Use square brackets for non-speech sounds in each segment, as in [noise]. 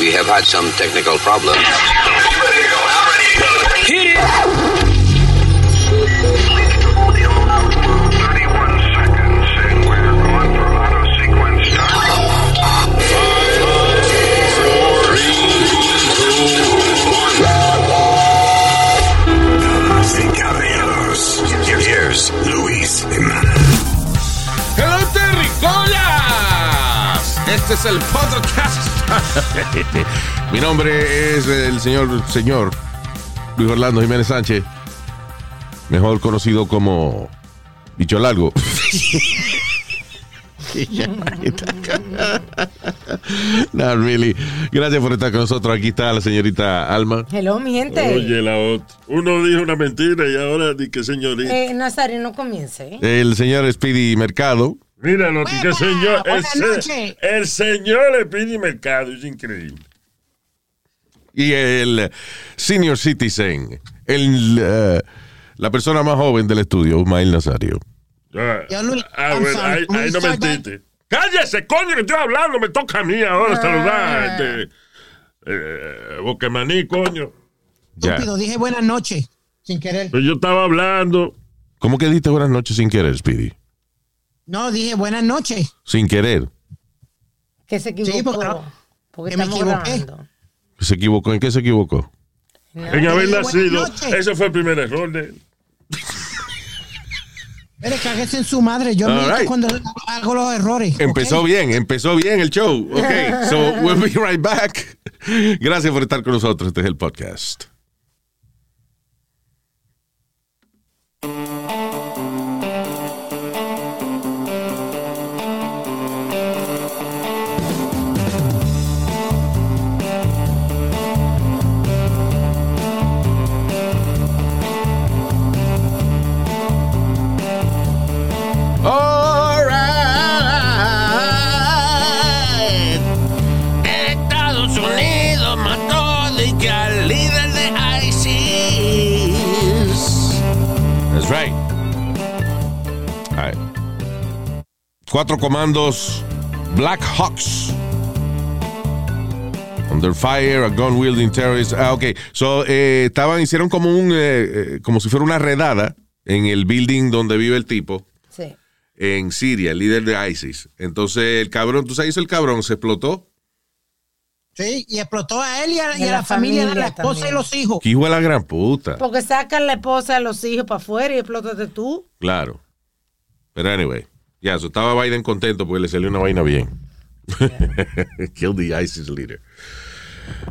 We have had some technical problems. Hit it! Damas y caballeros, here's Luis Jimenez. ¡Hello, Terricolas! Este es el podcast. Mi nombre es el señor, señor Luis Orlando Jiménez Sánchez, mejor conocido como Bicho Largo. [laughs] no, really. Gracias por estar con nosotros. Aquí está la señorita Alma. Hello, mi gente. Oye, la otra. Uno dijo una mentira y ahora di que señorita. Eh, Nazario, no comience. ¿eh? El señor Speedy Mercado. Mira, que señor. El, buenas se- noches. el señor le pide mercado, es increíble. Y el senior citizen. El, eh, la persona más joven del estudio, Mael Nazario. Ah, ah, ahí, ahí no mentiste. Cállese, coño, que estoy hablando. Me toca a mí ahora Ah. saludar. Este, eh, Boquemaní, coño. Ya. Estúpido, dije buenas noches. Sin querer. Pues yo estaba hablando. ¿Cómo que diste buenas noches sin querer, Speedy? No, dije buenas noches. Sin querer. Que se equivocó. Sí, porque porque que me equivoqué. grabando. ¿Se equivocó? ¿En qué se equivocó? No. En haber nacido. Ese fue el primer error de él. Pero cáguese en su madre. Yo miento right. cuando hago los errores. Empezó bien, empezó bien el show. Ok, so we'll be right back. Gracias por estar con nosotros. Este es el podcast. Cuatro comandos Black Hawks. Under fire, a gun wielding terrorist. Ah, ok. So, eh, estaban, hicieron como un, eh, eh, como si fuera una redada en el building donde vive el tipo. Sí. en Siria, el líder de ISIS. Entonces, el cabrón, tú sabes, el cabrón se explotó. Sí, y explotó a él y a, y Y a la, familia, de la esposa también. y los hijos. Que hijo de la gran puta. Porque sacan la esposa a los hijos para afuera y explótate tú. Claro. Pero anyway, ya, so estaba Biden contento porque le salió una vaina bien. [laughs] Kill the ISIS leader.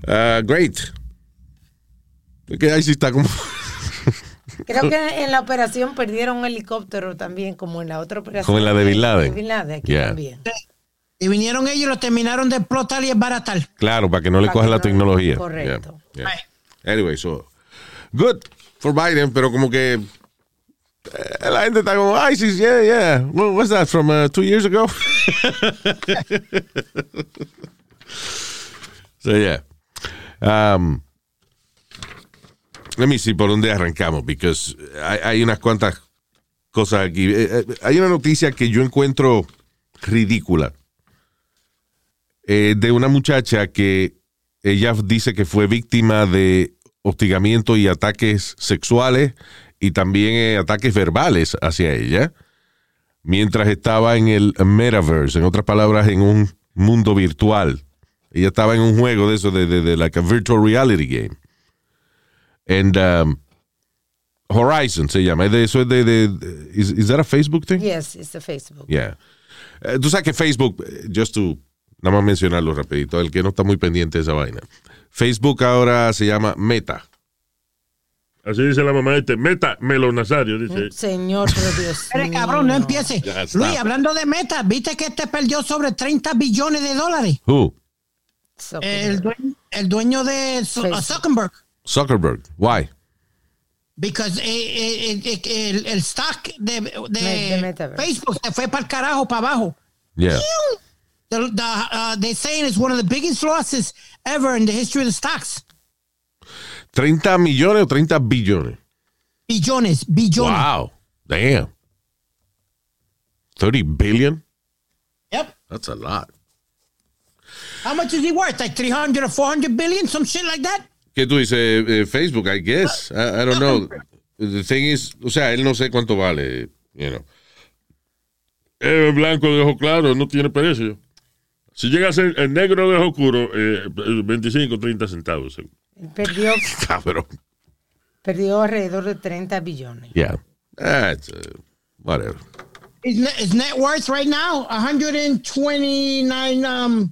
Ah, great. Que ISIS está como... [laughs] Creo que en la operación perdieron un helicóptero también, como en la otra operación. Como en la de Bin Laden. De Bin Laden, aquí Yeah. también. Y vinieron ellos y lo terminaron de explotar y desbaratar. Claro, para que no le Para coja que la no- tecnología. correcto. Yeah, yeah. Anyway, so... Good for Biden, pero como que... eh, La gente está como, ISIS, yeah, yeah. What was that, from uh, two years ago? [laughs] so, yeah. Um, let me see por dónde arrancamos, because hay, hay unas cuantas cosas aquí. Eh, eh, hay una noticia que yo encuentro ridícula de una muchacha que ella dice que fue víctima de hostigamiento y ataques sexuales y también eh, ataques verbales hacia ella mientras estaba en el metaverse, en otras palabras, en un mundo virtual. Ella estaba en un juego de eso, de, de, de like a virtual reality game. And um, Horizon se llama. Es de- Eso es de, de, de- is, is that a Facebook thing? Yes, it's the Facebook. Yeah. Eh, tú sabes que Facebook, eh, just to nada más mencionarlo rapidito, el que no está muy pendiente de esa vaina. Facebook ahora se llama Meta. Así dice la mamá de este. Meta, Melo Nazario, dice. Señor, pero Dios Pero cabrón, no empiece. Luis, hablando de metas, ¿viste que este perdió sobre 30 billones de dólares? Who? So- El dueño, el dueño de. Zuckerberg. Zuckerberg. Why? Because eh, eh, eh, eh, el, el stock de. Facebook se fue para el carajo, para abajo. Yeah. The, the, uh, they saying it's one of the biggest losses ever in the history of the stocks. 30 millones o 30 billones. Billones, billones. Wow. Damn. 30 billion? Yep. That's a lot. How much is he worth? Like 300 or 400 billion, some shit like that? ¿Qué tú dices? Eh, Facebook, I guess. I, I don't know. The thing is, o sea, él no sé cuánto vale, you know. El blanco de ojo claro no tiene precio. Si llega a ser el negro de ojo oscuro, eh, 25, 30 centavos. seguro. Perdió, [laughs] Cabrón. perdió alrededor de 30 billones. Yeah. That's, uh, whatever. His net, worth right now, 129 um,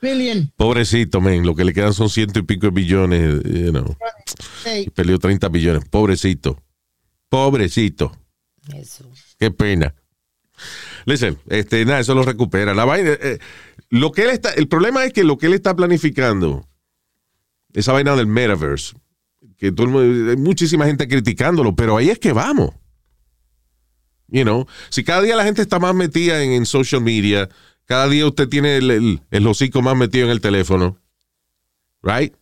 billion. Pobrecito, men. Lo que le quedan son ciento y pico de billones, you know. Hey, Perdió 30 billones. Pobrecito. Pobrecito. Eso. Qué pena. Listen, este, nada, eso lo recupera. La vaina, eh, lo que él está, el problema es que lo que él está planificando, esa vaina del metaverse, que todo hay muchísima gente criticándolo, pero ahí es que vamos. You know, si cada día la gente está más metida en, en social media, cada día usted tiene el, el, el hocico más metido en el teléfono, right?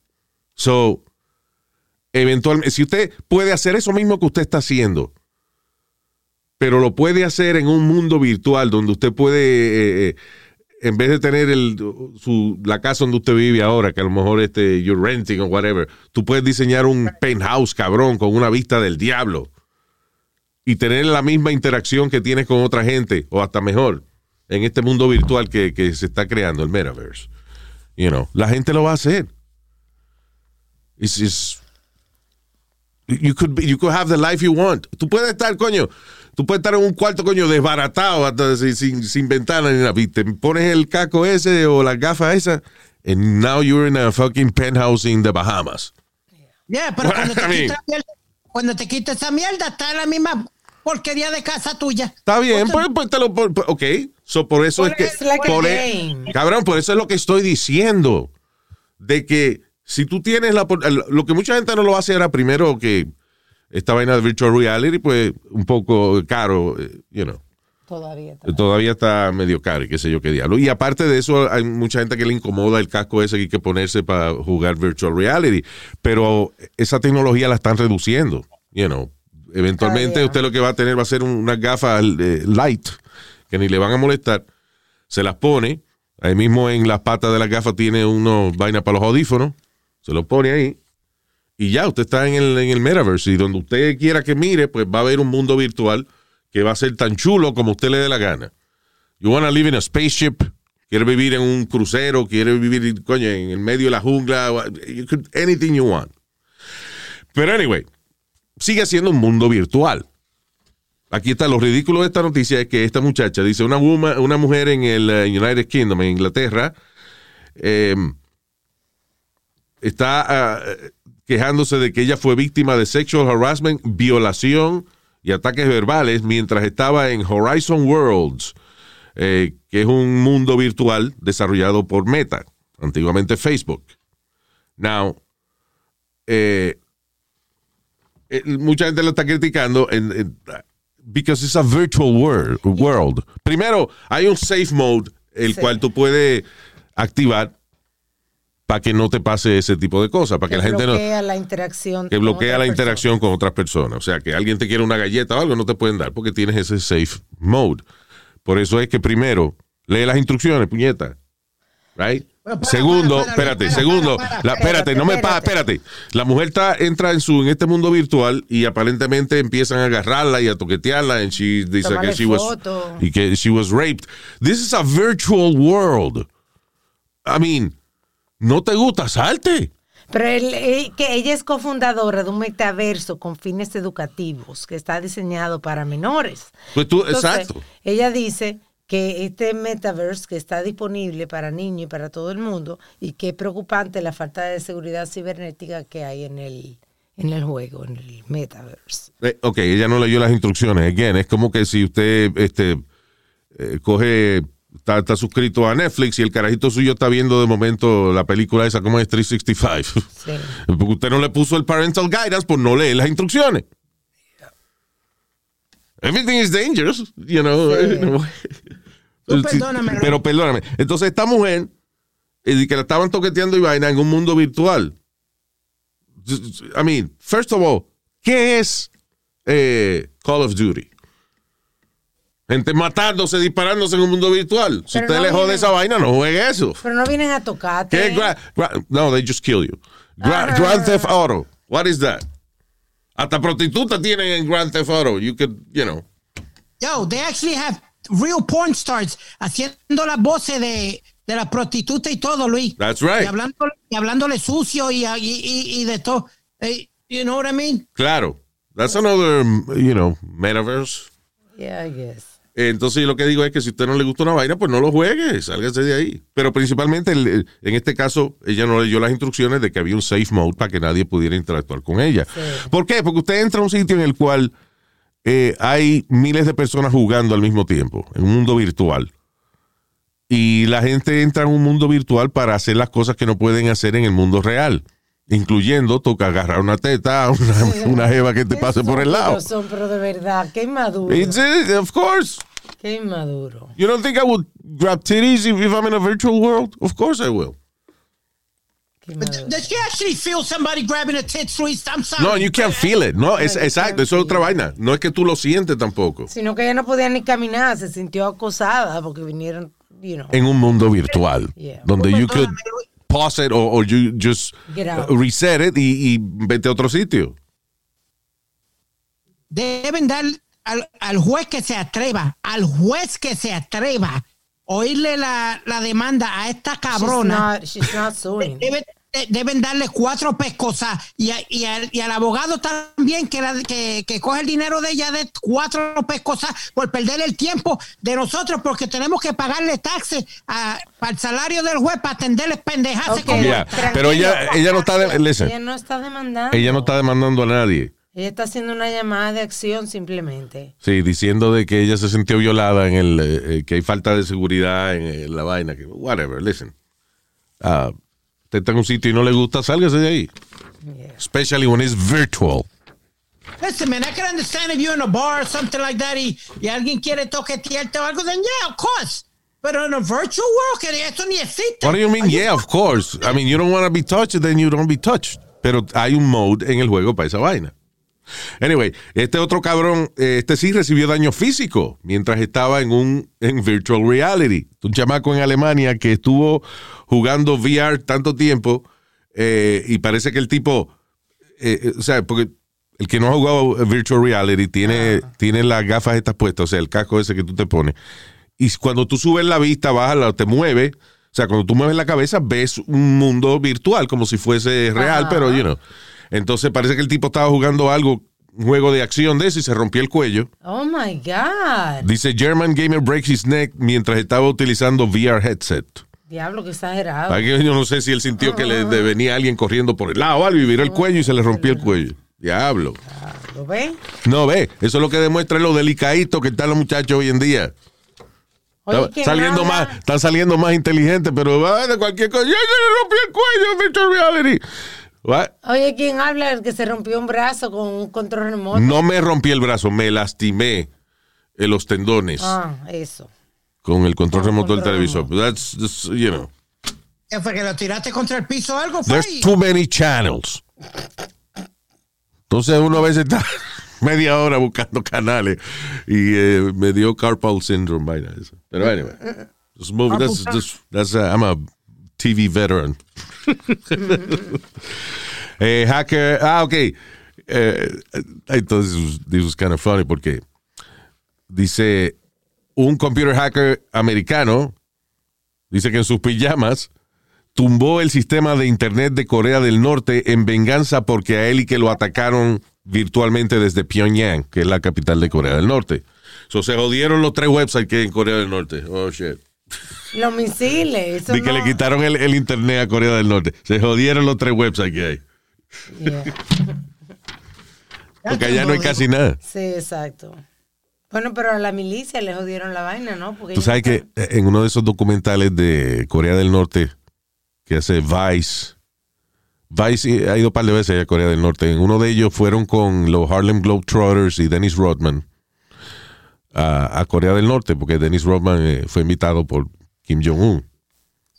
So, eventualmente, si usted puede hacer eso mismo que usted está haciendo, pero lo puede hacer en un mundo virtual donde usted puede, eh, eh, en vez de tener el, su, la casa donde usted vive ahora, que a lo mejor este, you're renting o whatever, tú puedes diseñar un penthouse cabrón con una vista del diablo y tener la misma interacción que tienes con otra gente o hasta mejor en este mundo virtual que, que se está creando, el metaverse. You know, la gente lo va a hacer. It's just- You could, be- you could have the life you want. Tú puedes estar, coño, tú puedes estar en un cuarto, coño, desbaratado, hasta sin, sin, sin ventana ni nada. Y Te pones el caco ese o las gafas esas, and now you're in a fucking penthouse in the Bahamas. yeah, pero cuando te, [laughs] I mean- quita, mierda- cuando te quita esa mierda, está en la misma porquería de casa tuya. Está bien, pues, pues te lo. por- ok, so por eso es que. Like a por e- game. cabrón, por eso es lo que estoy diciendo. De que si tú tienes la. Lo que mucha gente no lo hace era primero que esta vaina de virtual reality, pues un poco caro, eh, you know. Todavía está. Todavía está medio caro, y qué sé yo qué diablo. Y aparte de eso, hay mucha gente que le incomoda el casco ese que hay que ponerse para jugar virtual reality. Pero esa tecnología la están reduciendo. You know. Eventualmente día. usted lo que va a tener va a ser un- unas gafas eh, light que ni le van a molestar. Se las pone. Ahí mismo en las patas de las gafas tiene unos vainas para los audífonos. Se lo pone ahí. Y ya, usted está en el, en el metaverse. Y donde usted quiera que mire, pues va a haber un mundo virtual que va a ser tan chulo como usted le dé la gana. You wanna live in a spaceship, quiere vivir en un crucero, quiere vivir, coño, en el medio de la jungla, you could, anything you want. Pero anyway, sigue siendo un mundo virtual. Aquí está lo ridículo de esta noticia es que esta muchacha dice una una mujer en el eh, United Kingdom, en Inglaterra, eh, está ah, quejándose de que ella fue víctima de sexual harassment, violación y ataques verbales mientras estaba en Horizon Worlds, eh, que es un mundo virtual desarrollado por Meta, antiguamente Facebook. Now, eh, eh, mucha gente lo está criticando en, en- because it's a virtual world, world. Primero, hay un safe mode, el Sí. cual tú puedes activar para que no te pase ese tipo de cosas, para que, la gente no bloquea la interacción. que bloquea la persona. interacción con otras personas. O sea, que alguien te quiere una galleta o algo, no te pueden dar porque tienes ese safe mode. Por eso es que primero lee las instrucciones, puñeta. Right? Para, segundo, para, para, espérate, segundo, la- espérate, no me pa, espérate. La mujer está, entra en su en este mundo virtual y aparentemente empiezan a agarrarla y a toquetearla she dice que she was y que she was raped. This is a virtual world. I mean, no te gusta, salte. Pero él- eh, que ella es cofundadora de un metaverso con fines educativos que está diseñado para menores. Pues tú, Entonces, exacto. Ella dice que este metaverse que está disponible para niños y para todo el mundo y que es preocupante la falta de seguridad cibernética que hay en el, en el juego, en el metaverse. Eh, ok, ella no leyó las instrucciones. Again, es como que si usted este, eh, coge, está, está suscrito a Netflix y el carajito suyo está viendo de momento la película esa, como es 365. Sí. [laughs] Porque usted no le puso el parental guidance por no leer las instrucciones. Everything is dangerous, you know. Sí. [laughs] Tú perdóname. Pero perdóname. Entonces, esta mujer, eh, que la estaban toqueteando y vaina en un mundo virtual. I mean, first of all, ¿qué es eh, Call of Duty? Gente matándose, disparándose en un mundo virtual. Si Pero usted no le jode vienen- esa vaina, no juegue eso. Pero no vienen a tocarte. ¿Qué? Gra- gra- no, they just kill you. Gra- Ah. Grand Theft Auto. What is that? Hasta prostituta tienen en Grand Theft Auto. You could, you know. Yo, they actually have real porn stars haciendo las voces de, de la prostituta y todo, Luis. That's right. Y, hablando, y hablándole sucio y, y, y, y de todo. You know what I mean? Claro. That's another, you know, metaverse. Yeah, I guess. Entonces lo que digo es que si a usted no le gusta una vaina, pues no lo juegue, sálgase de ahí. Pero principalmente en este caso, ella no leyó las instrucciones de que había un safe mode para que nadie pudiera interactuar con ella. ¿Por qué? Porque usted entra a un sitio en el cual eh, hay miles de personas jugando al mismo tiempo, en un mundo virtual. Y la gente entra en un mundo virtual para hacer las cosas que no pueden hacer en el mundo real. Incluyendo toca agarrar una teta, [laughs] una, una jeva que te pase por el lado. Son, pero de verdad, qué. It's it, of course. Qué inmaduro. You don't think I would grab titties if, if I'm in a virtual world? Of course I will. But does you actually feel somebody grabbing a tits, Luis? I'm sorry. No, you can't feel it. No, es, you exacto, can't eso es otra feel vaina. No es que tú lo sientes tampoco. Sino que ella no podía ni caminar, se sintió acosada porque vinieron, you know. En un mundo virtual. Yeah. Donde you could pause it or, or you just Get out. reset it y, y vete a otro sitio. Deben dar al, al juez que se atreva, al juez que se atreva, oírle la, la demanda a esta She's cabrona. not, she's not suing. [laughs] Deben, de- deben darle cuatro pescosas y, a- y al, y al abogado también que, la- que, que coge el dinero de ella de cuatro pescosas por perder el tiempo de nosotros porque tenemos que pagarle taxes a- para el salario del juez para atenderles pendejas Ok, como Yeah, pero ella- ella no está de- listen. Ella no está demandando. Ella no está demandando a nadie. Ella está haciendo una llamada de acción simplemente. Sí, diciendo de que ella se sintió violada en el, eh, eh, que hay falta de seguridad en, eh, la vaina, que whatever, listen. Usted está en un sitio y no le gusta, sálgase de ahí. Yeah. Especially when it's virtual. Listen, man, I can understand if you're in a bar or something like that y, y alguien quiere toquetearte o algo, then yeah, of course. Pero en a virtual world, que esto ni existe. What do you mean? Yeah, of course. I mean, you don't want to be touched, then you don't be touched. Pero hay un mode en el juego para esa vaina. Anyway, este otro cabrón, eh, este sí recibió daño físico mientras estaba en un en virtual reality. Un chamaco en Alemania que estuvo jugando VR tanto tiempo eh, y parece que el tipo, eh, o sea, porque el que no ha jugado virtual reality tiene, tiene las gafas estas puestas, o sea, el casco ese que tú te pones. Y cuando tú subes la vista, bajas, te mueve. O sea, cuando tú mueves la cabeza, ves un mundo virtual, como si fuese real, pero, you know. Entonces parece que el tipo estaba jugando algo, un juego de acción de eso y se rompió el cuello. Oh my God. Dice German gamer breaks his neck mientras estaba utilizando VR headset. Diablo, qué exagerado. Aquí Yo no sé si él sintió que le, le venía alguien corriendo por el lado o algo y viró el cuello y se le rompió el cuello. Diablo. ¿Lo ven? No ve, eso es lo que demuestra lo delicadito que están los muchachos hoy en día. Oye, Está ¿quién saliendo más, están saliendo más inteligentes, pero ah, de cualquier cosa. ¡Ya se le rompió el cuello, virtual reality! What? Oye, ¿quién habla? El que se rompió un brazo con un control remoto. No me rompí el brazo, me lastimé en los tendones Ah, eso. con el control Con remoto del control televisor. That's, that's, you know, ¿Qué fue que lo tiraste contra el piso o algo? There's ahí? too many channels. Entonces uno a veces está [laughs] media hora buscando canales y eh, me dio carpal syndrome, vaina eso. Pero anyway, just move. That's, just, that's uh, I'm a TV veteran. [laughs] Eh, hacker, ah, ok. Eh, entonces, this was kind of funny porque dice un computer hacker americano dice que en sus pijamas tumbó el sistema de internet de Corea del Norte en venganza porque a él y que lo atacaron virtualmente desde Pyongyang, que es la capital de Corea del Norte. So, se jodieron los tres websites que hay en Corea del Norte. Oh, shit. Los misiles. Eso De que no- le quitaron el, el internet a Corea del Norte. Se jodieron los tres websites que hay. Yeah. Porque allá no hay casi nada. Sí, exacto. Bueno, pero a la milicia le jodieron la vaina, ¿no? Porque Tú sabes que en uno de esos documentales de Corea del Norte que hace Vice, Vice ha ido un par de veces a Corea del Norte. En uno de ellos fueron con los Harlem Globetrotters y Dennis Rodman a, a Corea del Norte, porque Dennis Rodman eh, fue invitado por Kim Jong-un.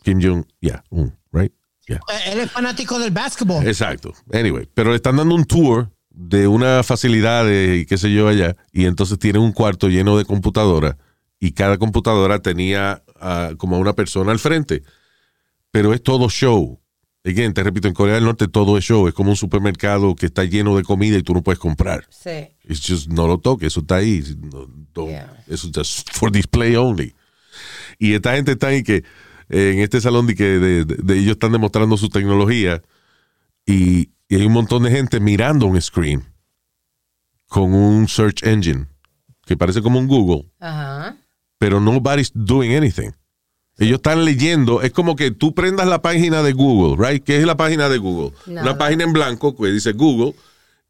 Kim Jong, yeah, un, right? Yeah. Eh, Él es fanático del básquetbol. Exacto. Anyway, pero le están dando un tour de una facilidad de, y qué sé yo allá, y entonces tiene un cuarto lleno de computadoras, y cada computadora tenía ah, como a una persona al frente. Pero es todo show. Again, te repito, en Corea del Norte todo es show. Es como un supermercado que está lleno de comida y tú no puedes comprar. Sí. It's just, no lo toques, eso está ahí. No, Yeah. Eso es just for display only. Y esta gente está ahí que eh, en este salón de que de, de- de ellos están demostrando su tecnología y, y hay un montón de gente mirando un screen con un search engine que parece como un Google, Ajá. pero nobody's doing anything. Ellos están leyendo, es como que tú prendas la página de Google, right? ¿Qué es la página de Google? Nada. Una página en blanco que dice Google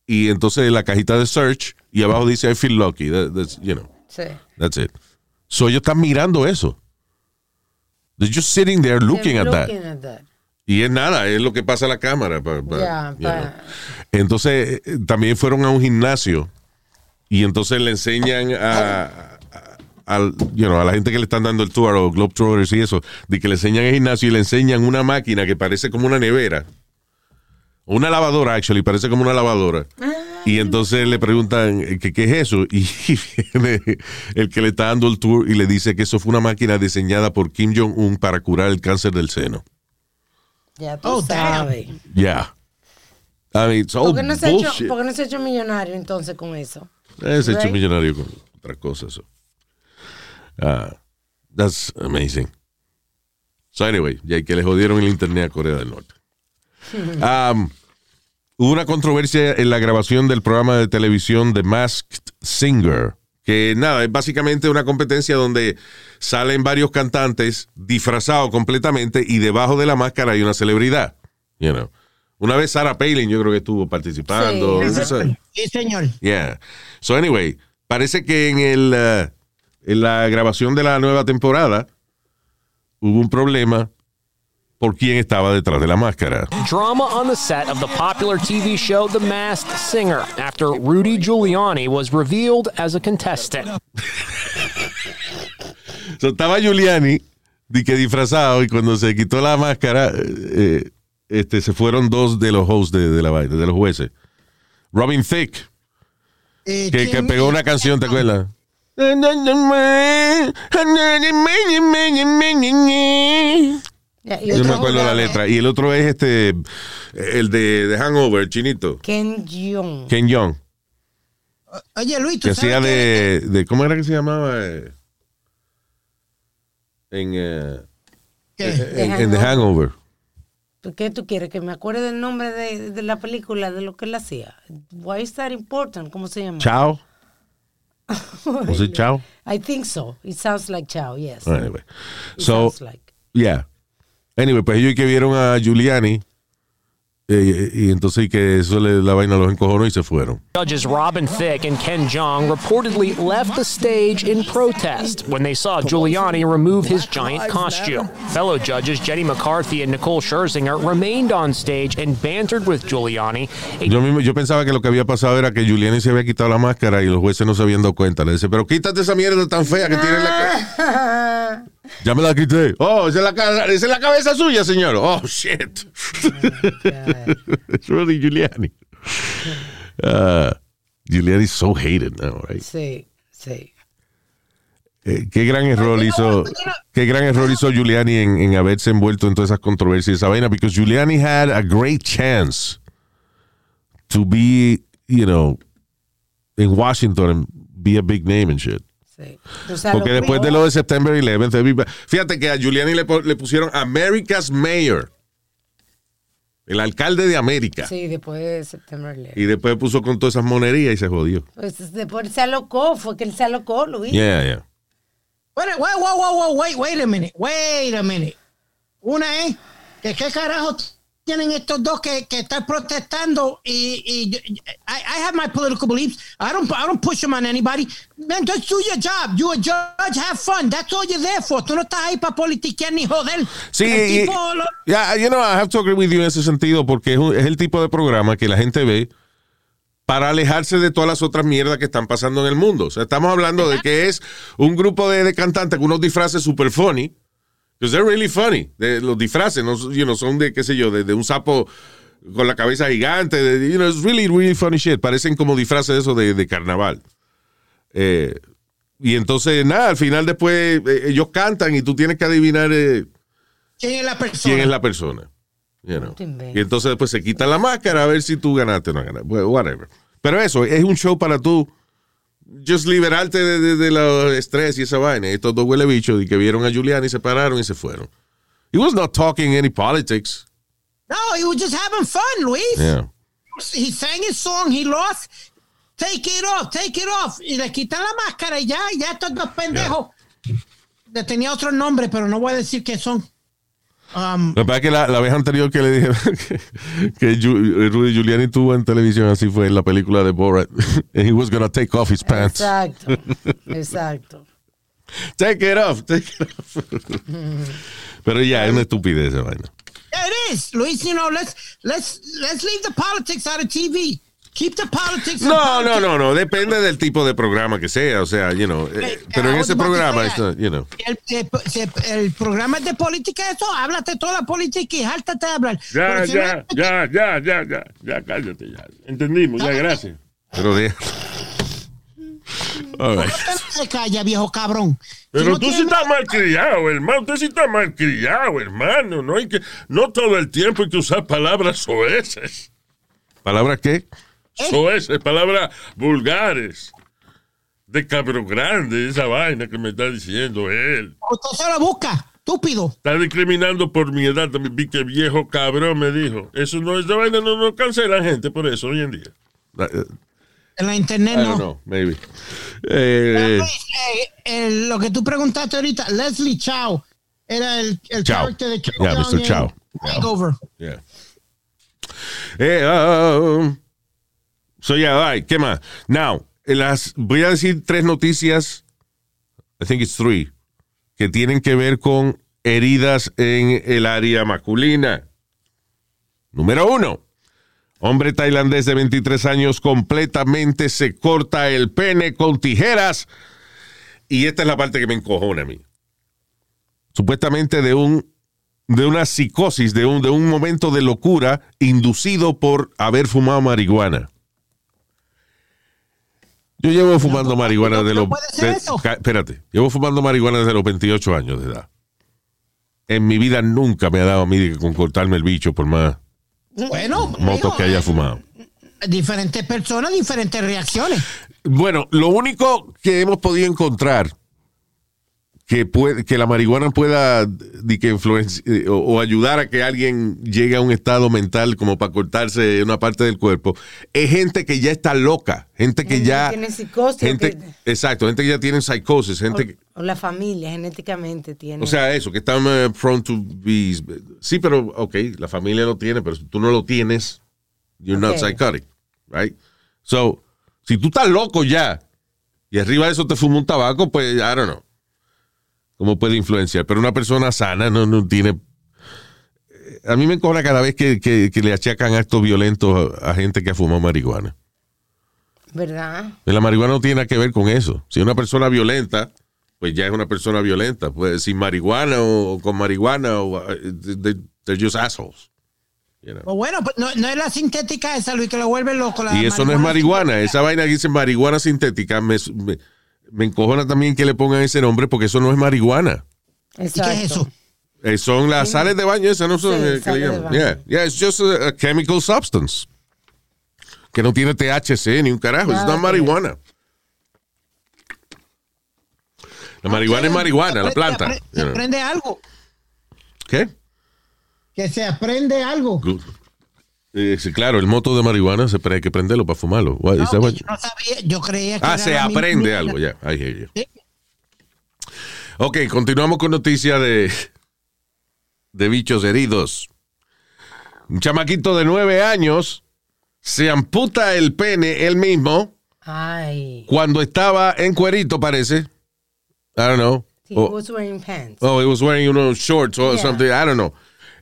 y entonces la cajita de search y abajo dice I feel lucky, That- that's, you know, Sí. that's it. So ellos están mirando eso. They're just sitting there looking at that. looking at that. Y es nada, es lo que pasa a la cámara. pa- pa- pa-. Entonces, eh, también fueron a un gimnasio y entonces le enseñan a, a- al- you know, a la gente que le están dando el tour, o Globetrotters y eso, de que le enseñan el gimnasio y le enseñan una máquina que parece como una nevera. Una lavadora, actually, parece como una lavadora. Y entonces le preguntan eh, que qué es eso. [laughs] Y viene el que le está dando el tour y le dice que eso fue una máquina diseñada por Kim Jong-un para curar el cáncer del seno. Ya tú Oh, sabes. Yeah. I mean, ¿Por qué, no se ha hecho, por qué no se ha hecho millonario entonces con eso? Es hecho Right? millonario con otras cosas. So. Ah, that's amazing. So anyway, ya que le jodieron el internet a Corea del Norte. Um, hubo una controversia en la grabación del programa de televisión The Masked Singer, que nada, es básicamente una competencia donde salen varios cantantes disfrazados completamente y debajo de la máscara hay una celebridad. You know. Una vez Sarah Palin yo creo que estuvo participando. Sí. No. Sí, señor. Yeah. So anyway, parece que en el uh, en la grabación de la nueva temporada hubo un problema por quién estaba detrás de la máscara. Drama on the set of the popular TV show The Masked Singer after Rudy Giuliani was revealed as a contestant. So, estaba Giuliani di que disfrazado y cuando se quitó la máscara eh, este se fueron dos de los hosts de, de la vaina, de los jueces. Robin Thicke, Eh, que, que ¿quién- pegó una canción, ¿te acuerdas? Ya, y Yo no me acuerdo la letra. Y el otro es este, el de, de Hangover, el chinito. Ken Jeong. Ken Young, Oye, Luis, tú que sabes hacía que- de, de. ¿Cómo era que se llamaba? En, eh, que- en, en The Hangover. ¿Por qué tú quieres que me acuerde del nombre de, de la película, de lo que él hacía? Why is that important? ¿Cómo se llama? Chao. [laughs] Was it Chao? I think so. It sounds like Chao, yes. Anyway. It So, like. yeah. Anyway, pues ellos que vieron a Giuliani. Eh, y entonces y que eso le, la vaina los encojonó y se fueron. Judges Robin Thicke and Ken Jeong reportedly left the stage in protest when they saw Giuliani remove his giant costume. Fellow judges Jenny McCarthy and Nicole Scherzinger remained on stage and bantered with Giuliani. Yo mismo, yo pensaba que lo que había pasado era que Giuliani se había quitado la máscara y los jueces no se habían dado cuenta. Le dice, pero quítate esa mierda tan fea que tiene en la cara. [laughs] Ya me la quité. Oh, esa es la, esa es la cabeza suya, señor. Oh, shit. [laughs] It's really Giuliani. Uh, Giuliani is so hated now, right? Sí, sí. Eh, qué gran error hizo, qué gran error hizo Giuliani en, en haberse envuelto en todas esas controversias y esa vaina, because Giuliani had a great chance to be, you know, in Washington and be a big name and shit. Sí. O sea, Porque después de lo de September 11, everybody- fíjate que a Giuliani le, le pusieron America's Mayor, el alcalde de América, Sí, después de September 11. y después puso con todas esas monerías y se jodió. Pues después él se alocó, fue que él se alocó, Luis. Yeah, yeah. Wait, wait, wait, wait, wait, wait a minute, wait a minute. Una es que qué carajo tienen estos dos que, que están protestando y, y I, I have my political beliefs. I don't I don't push them on anybody. Man, just do your job. You a judge, have fun. That's all you're there for. Tú no estás ahí para politiquear ni joder. Sí, y- tipo lo- yeah, you know, I have to agree with you en ese sentido porque es, un- es el tipo de programa que la gente ve para alejarse de todas las otras mierdas que están pasando en el mundo. O sea, estamos hablando de que es un grupo de, de cantantes con unos disfraces super funny. Because they're really funny. De, los disfraces, no, you know, son de, qué sé yo, de, de un sapo con la cabeza gigante. de- you know, it's really, really funny shit. Parecen como disfraces de eso de, de carnaval. Eh, y entonces, nada, al final después eh, ellos cantan y tú tienes que adivinar eh, ¿Quién es la persona? quién es la persona. You know. Y entonces después se quitan la máscara a ver si tú ganaste o no ganaste. Whatever. Pero eso, es un show para tú just liberarte de, de, de los estrés y esa vaina. Estos dos huele bichos y que vieron a Giuliani se pararon y se fueron. He was not talking any politics. No, he was just having fun, Luis. Yeah. He sang his song, he lost. Take it off, take it off. Y le quitan la máscara y ya, ya estos dos pendejos. Le tenía otro nombre, pero no voy a decir qué son. Um, Lo que pasa es que la, la vez anterior que le dije que, [laughs] que Ju- Rudy Giuliani tuvo en televisión así fue en la película de Borat. [laughs] And he was gonna take off his pants. Exacto, [laughs] exacto. Take it off, take it off. Pero ya, es una estupidez esa vaina. it is, Luis. You know, let's let's let's leave the politics out of TV. Keep the politics. No, politics. no, no, no. Depende del tipo de programa que sea. O sea, you know. eh, pero en I ese programa, you know. El, el- el programa es de política, eso, háblate toda la política y háltate de hablar. Ya, si ya, no- ya, ya, ya, ya, ya, cállate, ya. Entendimos, ya, gracias. Pero de. All right. Se calla, viejo cabrón. Si Pero no tú sí estás mal criado, hermano. Usted sí está mal criado, hermano. No hay que, no todo el tiempo hay que usar palabras soeces. ¿Palabras qué? Soeces, palabras vulgares. De cabrón grande, esa vaina que me está diciendo él. Usted se lo busca, estúpido. Está discriminando por mi edad. También vi que viejo cabrón me dijo. Eso no es de vaina, no, no cancela gente por eso hoy en día. Uh, En la internet I no. know, maybe. Eh, eh, lo que tú preguntaste ahorita, Leslie Chow era el, el Chow. character de Yeah, Chow Mr. Chow. Hangover. yeah. Eh, um, so, yeah, all ¿qué más? Now, las, voy a decir tres noticias, I think it's three, que tienen que ver con heridas en el área masculina. Número uno. Hombre tailandés de 23 años completamente se corta el pene con tijeras. Y esta es la parte que me encojona a mí. Supuestamente de un de una psicosis, de un, de un momento de locura inducido por haber fumado marihuana. Yo llevo fumando marihuana no- de no los... puede ser de- espérate, llevo fumando marihuana desde los 28 años de edad. En mi vida nunca me ha dado a mí con cortarme el bicho por más Bueno, motos digo, que haya fumado. diferentes personas, diferentes reacciones. Bueno, lo único que hemos podido encontrar que puede, que la marihuana pueda di que eh, o, o ayudar a que alguien llegue a un estado mental como para cortarse una parte del cuerpo es gente que ya está loca, gente que Gente ya tiene psicosis, gente, que- exacto, gente que ya tiene psicosis, gente que, O la familia genéticamente tiene. o sea, eso, que están eh, prone to be sí, pero ok, la familia lo tiene, pero si tú no lo tienes, you're not psychotic, right? So, si tú estás loco ya y arriba de eso te fuma un tabaco, pues I don't know. ¿Cómo puede influenciar? Pero una persona sana no, no tiene. eh, A mí me encojona cada vez que, que- que le achacan actos violentos a, a gente que ha fumado marihuana. ¿Verdad? Y La marihuana no tiene nada que ver con eso. Si una persona violenta, pues ya es una persona violenta. Pues sin marihuana o, o con marihuana, o, they- they're just assholes. you know. O bueno, pues no, no es la sintética esa, Luis, que lo vuelve loco. la Y eso no es marihuana. Esa vaina que dice marihuana sintética, me, me, me encojona también que le pongan ese nombre porque eso no es marihuana. ¿Y qué es eso? Eh, son las sales de baño, esas no son. Sí, eh, que le sales de llaman. baño. Yeah, yeah, it's just a, a chemical substance. Que no tiene THC ni un carajo. Es una que marihuana. La marihuana es marihuana, la Se planta. apre- you Se aprende algo. ¿Qué? Que se aprende algo. Good. Eh, claro, el moto de marihuana se pre- hay que prenderlo para fumarlo. No, yo sabía, yo creía que Ah, era se aprende algo, ya. I hear you. Sí. Ok, continuamos con noticias de, de bichos heridos. Un chamaquito de nueve años se amputa el pene él mismo Ay. cuando estaba en cuerito, parece. I don't know. He Oh, was wearing pants. oh, he was wearing unos shorts or Yeah. something. I don't know.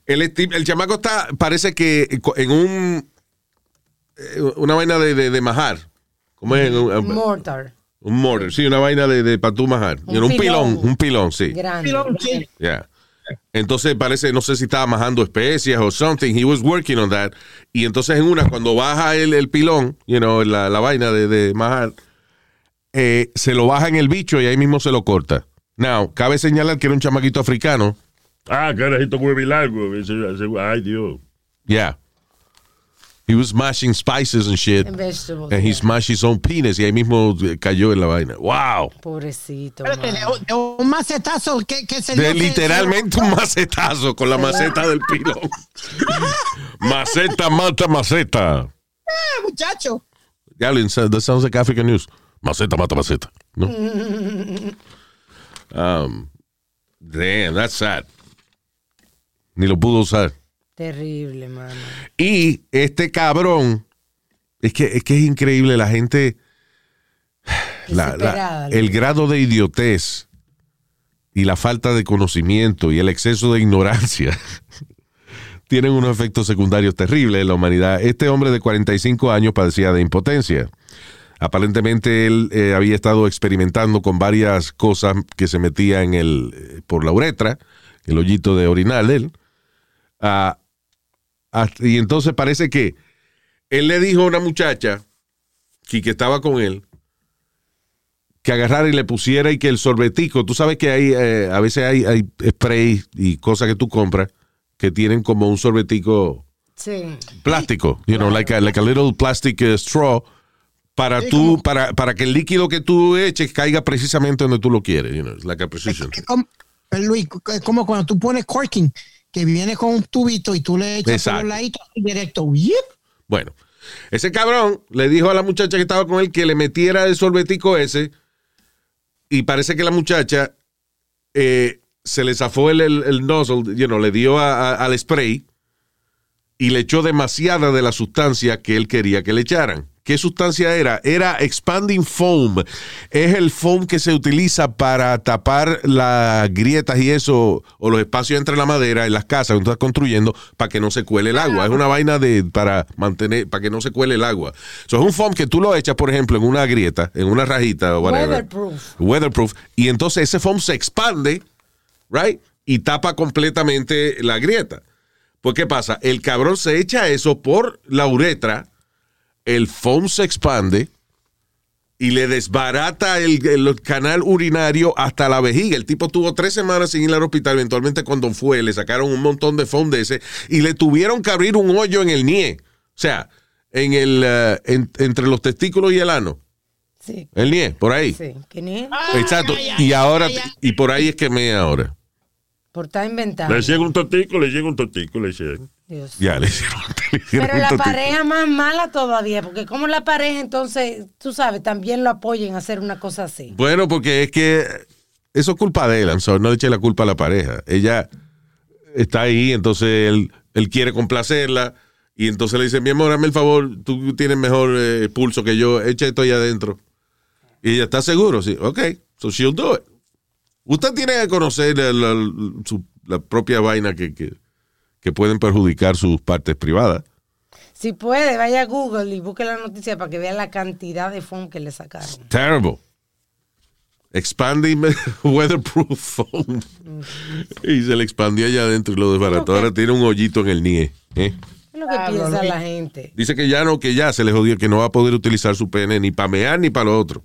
El, el chamaco está, parece que en un eh, una vaina de, de, de majar. ¿Cómo es? Un, Mortar. un mortar, sí, una vaina de, de para tú majar. Un Un, pilón. pilón. un pilón, sí. Grande. Pilón, sí. Yeah. Entonces parece, no sé si estaba majando especias o something. He was working on that. Y entonces en una, cuando baja el, el pilón, you know, la, la vaina de, de majar, eh, se lo baja en el bicho y ahí mismo se lo corta. Now, cabe señalar que era un chamaquito africano. Ah, carajito huevo largo. Ay, Dios. Yeah. He was smashing spices and shit. En vegetables. And he yeah. smashed his own penis y ahí mismo cayó en la vaina. Wow. Pobrecito. De, de un macetazo que, que se De literalmente un macetazo con la maceta del pilón. [laughs] maceta mata maceta. Ah, muchacho. Galen, that sounds like African news. Maceta mata maceta. ¿No? [laughs] um, damn, that's sad. Ni lo pudo usar. Terrible, mano. Y este cabrón, es que es, que es increíble la gente, la- la- Desesperada, el grado de idiotez y la falta de conocimiento y el exceso de ignorancia [laughs] tienen unos efectos secundarios terribles en la humanidad. Este hombre de 45 años padecía de impotencia. Aparentemente él eh, había estado experimentando con varias cosas que se metía en el, eh, por la uretra, el hoyito de orinal de él. Hasta- y entonces parece que él le dijo a una muchacha que, que estaba con él que agarrara y le pusiera y que el sorbetico, tú sabes que hay, eh, a veces hay, hay spray y cosas que tú compras que tienen como un sorbetico Sí. plástico, you know, like a, like a little plastic eh, straw para tú, para, para que el líquido que tú eches caiga precisamente donde tú lo quieres, you know, it's like a precision. Luis, es como cuando tú pones corking, que viene con un tubito y tú le echas por los laditos directo. Bueno, ese cabrón le dijo a la muchacha que estaba con él que le metiera el sorbetico ese y parece que la muchacha eh, se le zafó el, el, el nozzle, you know, le dio a- a- al spray y le echó demasiada de la sustancia que él quería que le echaran. ¿Qué sustancia era? Era expanding foam. Es el foam que se utiliza para tapar las grietas y eso, o los espacios entre la madera en las casas que tú estás construyendo para que no se cuele el agua. Es una vaina de para mantener, para que no se cuele el agua. So, es un foam que tú lo echas, por ejemplo, en una grieta, en una rajita o whatever. Weatherproof. Weatherproof. Y entonces ese foam se expande, right? Y tapa completamente la grieta. Pues, ¿qué pasa? El cabrón se echa eso por la uretra, el foam se expande y le desbarata el, el canal urinario hasta la vejiga. El tipo tuvo tres semanas sin ir al hospital. Eventualmente, cuando fue, le sacaron un montón de foam de ese y le tuvieron que abrir un hoyo en el nie. O sea, en el, eh, en- entre los testículos y el ano. Sí. El nie, por ahí. Sí. ¿Quién es? Exacto. Ay, ay, Y ahora, ay, ay. y por ahí es que me ahora. Por estar inventando. Le llega un totico, le llega un totico, le llega. Dios. Ya le hicieron, [laughs] le hicieron Pero la pareja más mala todavía, porque como la pareja entonces, tú sabes, también lo apoyen a hacer una cosa así. Bueno, porque es que eso es culpa de él, no le eche la culpa a la pareja. Ella está ahí, entonces él, él quiere complacerla y entonces le dice, mi amor, hazme el favor, tú tienes mejor eh, pulso que yo, echa esto ahí adentro. Y ella está seguro, sí, ok, so she'll do it. Usted tiene que conocer la, la- su- la propia vaina que, que, que pueden perjudicar sus partes privadas. Si puede, vaya a Google y busque la noticia para que vea la cantidad de foam que le sacaron. Terrible. Expanding [laughs] weatherproof foam. Y se le expandió allá adentro y lo desbarató. Ahora tiene un hoyito en el nie. ¿eh? ¿Qué es lo que Ah, piensa la gente? Dice que ya no, que ya se le jodió, que no va a poder utilizar su pene ni para mear ni para lo otro.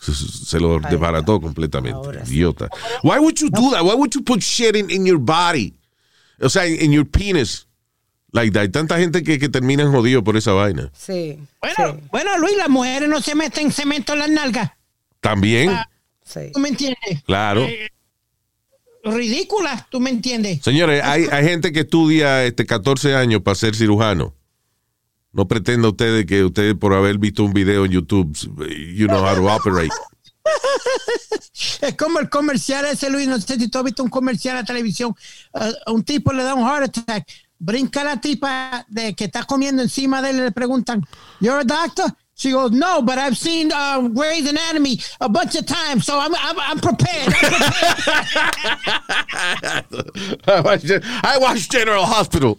Se, se lo desbarató completamente. Ahora sí. Idiota. Why would you do that? Why would you put shit in, in your body? O sea, in your penis. Like that. Hay tanta gente que, que terminan jodidos por esa vaina. Sí. Bueno, sí, bueno, Luis, las mujeres no se meten cemento en las nalgas. También, sí. ¿Tú me entiendes? claro. Ridículas, ¿tú me entiendes? Señores, hay, hay gente que estudia este 14 años para ser cirujano. No pretenda ustedes que ustedes por haber visto un video en YouTube, you know how to operate. [laughs] Es como el comercial ese, Luis. No sé si tú has visto un comercial en la televisión. Uh, a un tipo le da un heart attack. Brinca la tipa de que está comiendo encima de él y le preguntan, ¿You're a doctor? She goes, no, but I've seen uh, Grey's Anatomy a bunch of times, so I'm, I'm, I'm prepared. [laughs] [laughs] I'm prepared. I watched General Hospital.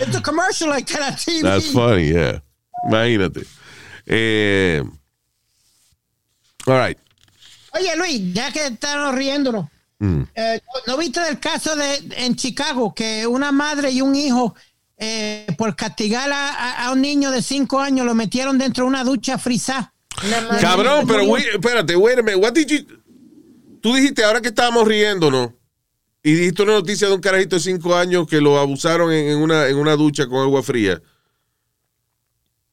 It's a commercial like that on TV. That's funny, yeah. Imagínate. Eh, all right. Oye, Luis, ya que estamos riéndonos, Mm. eh, ¿no viste del caso de en Chicago que una madre y un hijo eh, por castigar a, un niño de cinco años lo metieron dentro de una ducha frisá? Cabrón, pero wait, espérate, wait a minute, what did you- Tú dijiste ahora que estábamos riéndonos y dijiste una noticia de un carajito de cinco años que lo abusaron en, en una, en una ducha con agua fría.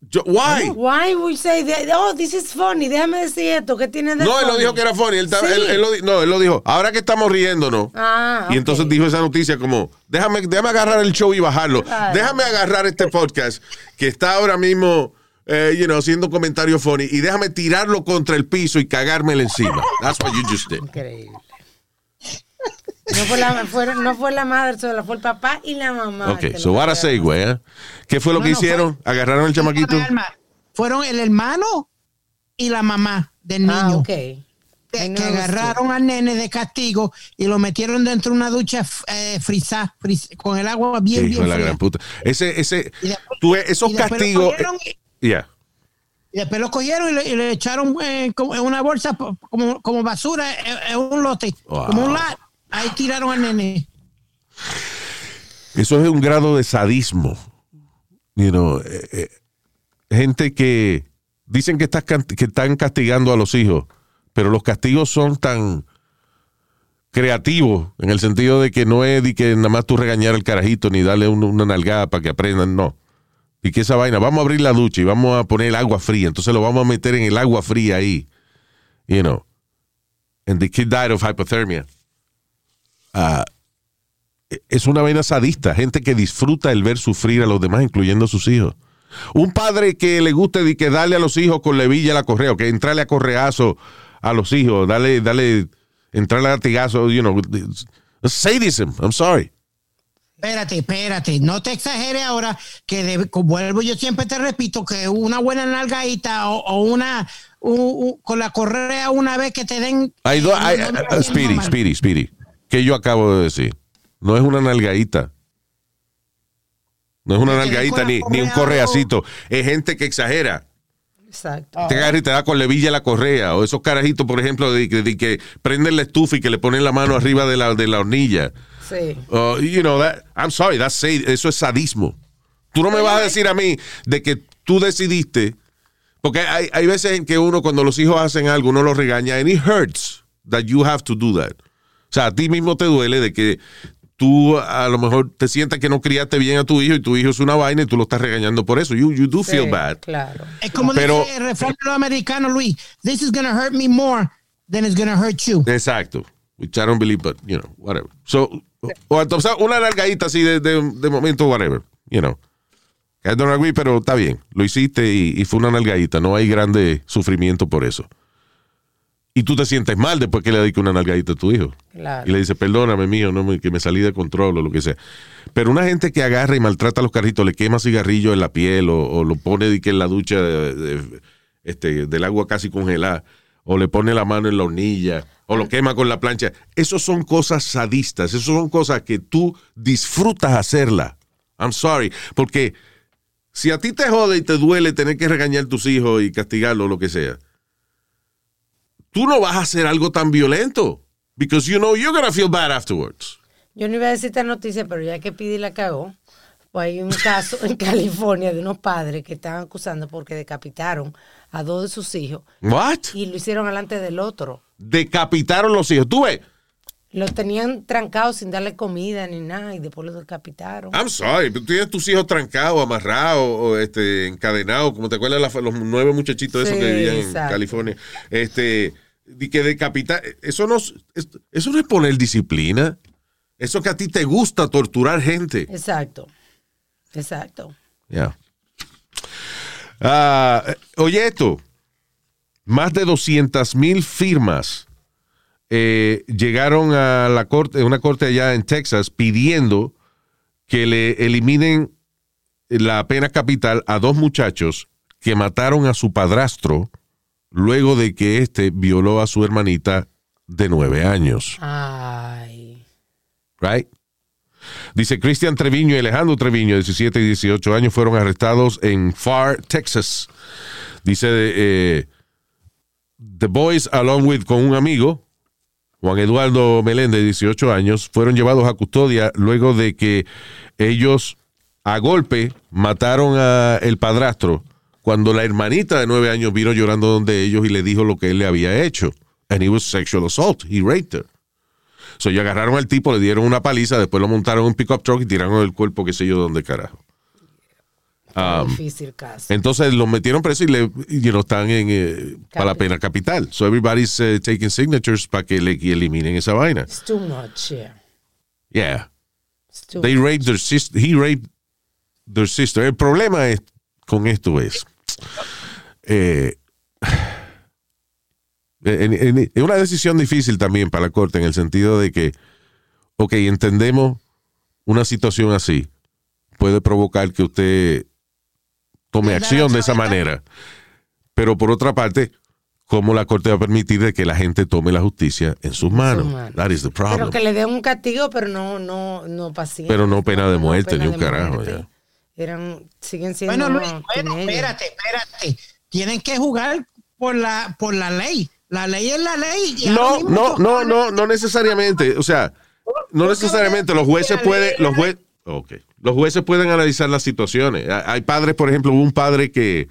Yo- why? Why we say that? Oh, this is funny. Déjame decir esto. ¿Qué tiene de No, él lo dijo que era funny. Él, Sí. él- él lo no, él lo dijo. Ahora que estamos riéndonos. Ah, Y entonces dijo esa noticia como, déjame, déjame agarrar el show y bajarlo. Claro. Déjame agarrar este podcast que está ahora mismo, eh, you know, haciendo comentarios funny y déjame tirarlo contra el piso y cagármelo encima. That's what you just did. Increíble. No fue, la, fue- no fue la madre sola, fue el papá y la mamá. Ok, so what segue, ¿eh? ¿Qué fue lo No, que no, fue- hicieron? ¿Agarraron al chamaquito? Fueron el hermano y la mamá del niño. Ah, ok. que, I know que agarraron al nene de castigo y lo metieron dentro de una ducha eh, frisá, fris- con el agua bien, Hijo bien de la fría. gran puta. Ese, ese, después- tú, esos castigos. eh, y- yeah. Y después lo cogieron y le, y le echaron eh, como en una bolsa como, como basura en, en un lote, Wow. como un lat. Ahí tiraron al nene. Eso es un grado de sadismo. You know, eh, eh, gente que dicen que, están castigando a los hijos, pero los castigos son tan creativos en el sentido de que no es de que nada más tú regañar al carajito ni darle un- una nalgada para que aprendan, no. Y que esa vaina, vamos a abrir la ducha y vamos a poner el agua fría, entonces lo vamos a meter en el agua fría ahí. You know. And the kid died of hypothermia. Es una vaina sadista, gente que disfruta el ver sufrir a los demás, incluyendo a sus hijos. Un padre que le guste que darle a los hijos con levilla la correa, o que entrarle a correazo a los hijos, darle, darle, entrarle a latigazo, you know, sadism, I'm sorry. Espérate, espérate, no te exageres ahora que de- vuelvo yo siempre te repito que una buena nalgadita o, o una u- u- con la correa una vez que te den Hay dos- no- ah, Speedy, Speedy, Speedy, que yo acabo de decir. No es una nalgadita. No es una nalgadita ni, ni un correa correacito. Es gente que exagera. Exacto. te agarra y te da con levilla la correa. O esos carajitos, por ejemplo, de, de- de que prenden la estufa y que le ponen la mano arriba de la, de la hornilla. Sí. Uh, you know, that, I'm sorry, that's sad- eso es sadismo. Tú no me vas a decir a mí de que tú decidiste, porque hay, hay veces en que uno cuando los hijos hacen algo, uno los regaña, and it hurts that you have to do that. O sea, a ti mismo te duele de que tú a lo mejor te sientas que no criaste bien a tu hijo y tu hijo es una vaina y tú lo estás regañando por eso. You, you do Sí, feel bad. Claro. Es como Pero- dice el refrán americanos, Luis. This is gonna hurt me more than it's gonna hurt you. Exacto. Which I don't believe, but, you know, whatever. So, o entonces una largadita así de, de, de momento, whatever, you know. I don't agree, pero está bien. Lo hiciste y, y fue una nalgadita. No hay grande sufrimiento por eso. Y tú te sientes mal después que le dediques una nalgadita a tu hijo. Claro. Y le dices, perdóname, mío, no me- que me salí de control o lo que sea. Pero una gente que agarra y maltrata a los carritos, le quema cigarrillo en la piel o, o lo pone de que en la ducha de- de- este, del agua casi congelada, o le pone la mano en la hornilla, o lo quema con la plancha. Esos son cosas sadistas, esos son cosas que tú disfrutas hacerla. I'm sorry, porque si a ti te jode y te duele tener que regañar a tus hijos y castigarlos o lo que sea, tú no vas a hacer algo tan violento. Because you know you're gonna feel bad afterwards. Yo no iba a decir esta noticia, pero ya que Pidi la cagó, pues hay un caso en [laughs] California de unos padres que están acusando porque decapitaron a dos de sus hijos What? y lo hicieron delante del otro. Decapitaron los hijos. Tú ves. Los tenían trancados sin darle comida ni nada y después los decapitaron. I'm sorry, pero tú tienes tus hijos trancados, amarrados, o este, encadenados, como te acuerdas la- los nueve muchachitos esos Sí, que vivían en. California. Este, y que decapitar, eso no, es- es- eso no es poner disciplina. Eso que a ti te gusta torturar gente. Exacto. Exacto. Ya. Ah, eh, oye esto, más de 200 mil firmas eh, llegaron a la corte, una corte allá en Texas pidiendo que le eliminen la pena capital a dos muchachos que mataron a su padrastro luego de que éste violó a su hermanita de nueve años. Ay. right? Dice Cristian Treviño y Alejandro Treviño, 17 y 18 años, fueron arrestados en Far, Texas. Dice, eh, The Boys, along with con un amigo, Juan Eduardo Meléndez, 18 años, fueron llevados a custodia luego de que ellos a golpe mataron a el padrastro cuando la hermanita de 9 años vino llorando donde ellos y le dijo lo que él le había hecho. And it was sexual assault. He raped her. So, ellos agarraron al tipo, le dieron una paliza, después lo montaron en un pickup truck y tiraron el cuerpo, qué sé yo, dónde carajo. Um, difícil caso. Entonces los metieron preso y le están en eh, para la pena capital. So everybody's eh, taking signatures para que le eliminen esa vaina. It's too much, yeah. Yeah. It's too They raped their sister. He raped their sister. El problema es con esto es eh, es una decisión difícil también para la corte en el sentido de que, ok, entendemos una situación así puede provocar que usted tome acción de esa manera. Pero por otra parte, ¿cómo la corte va a permitir de que la gente tome la justicia en sus manos? That is the Pero problem. que le den un castigo, pero no, no, no paciente. Pero no pena de muerte, pena ni un carajo, muerte. ya. Eran, siguen siendo Bueno, Luis, bueno, espérate, espérate. Tienen que jugar por la, por la ley. La ley es la ley. No, no, no, no, no necesariamente. O sea, no necesariamente. Los jueces pueden, los jueces, okay. los jueces pueden analizar las situaciones. Ha- Hay padres, por ejemplo, hubo un padre que,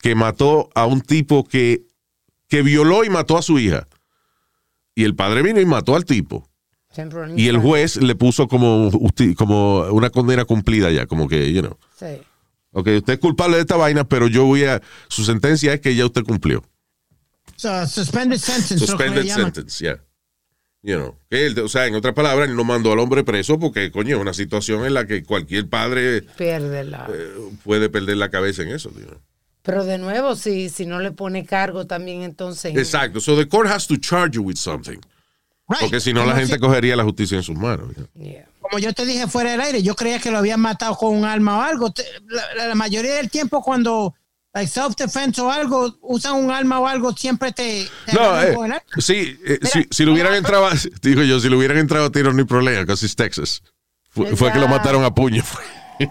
que mató a un tipo que, que violó y mató a su hija. Y el padre vino y mató al tipo. Y el juez le puso como, como una condena cumplida ya, como que, you know. Sí. Ok, usted es culpable de esta vaina, pero yo voy a. Su sentencia es que ya usted cumplió. So, suspended sentence. Suspended sentence, yeah. You know, que él, o sea, en otras palabras, él no mandó al hombre preso porque, coño, es una situación en la que cualquier padre Pierde la. eh, puede perder la cabeza en eso. tío. Pero de nuevo, si, si no le pone cargo también, entonces. Exacto. So the court has to charge you with something. Right. Porque si no, la gente si- cogería la justicia en sus manos. you know. Yeah. como yo te dije fuera del aire, yo creía que lo habían matado con un arma o algo. La mayoría del tiempo cuando like self-defense o algo, usan un arma o algo, siempre te... te No, eh, con el arma. sí, eh, Mira, si, si lo hubieran entrado, a- digo yo, si lo hubieran entrado a tiro, no hay problema, casi es Texas. Fue, fue que lo mataron a puño. [laughs]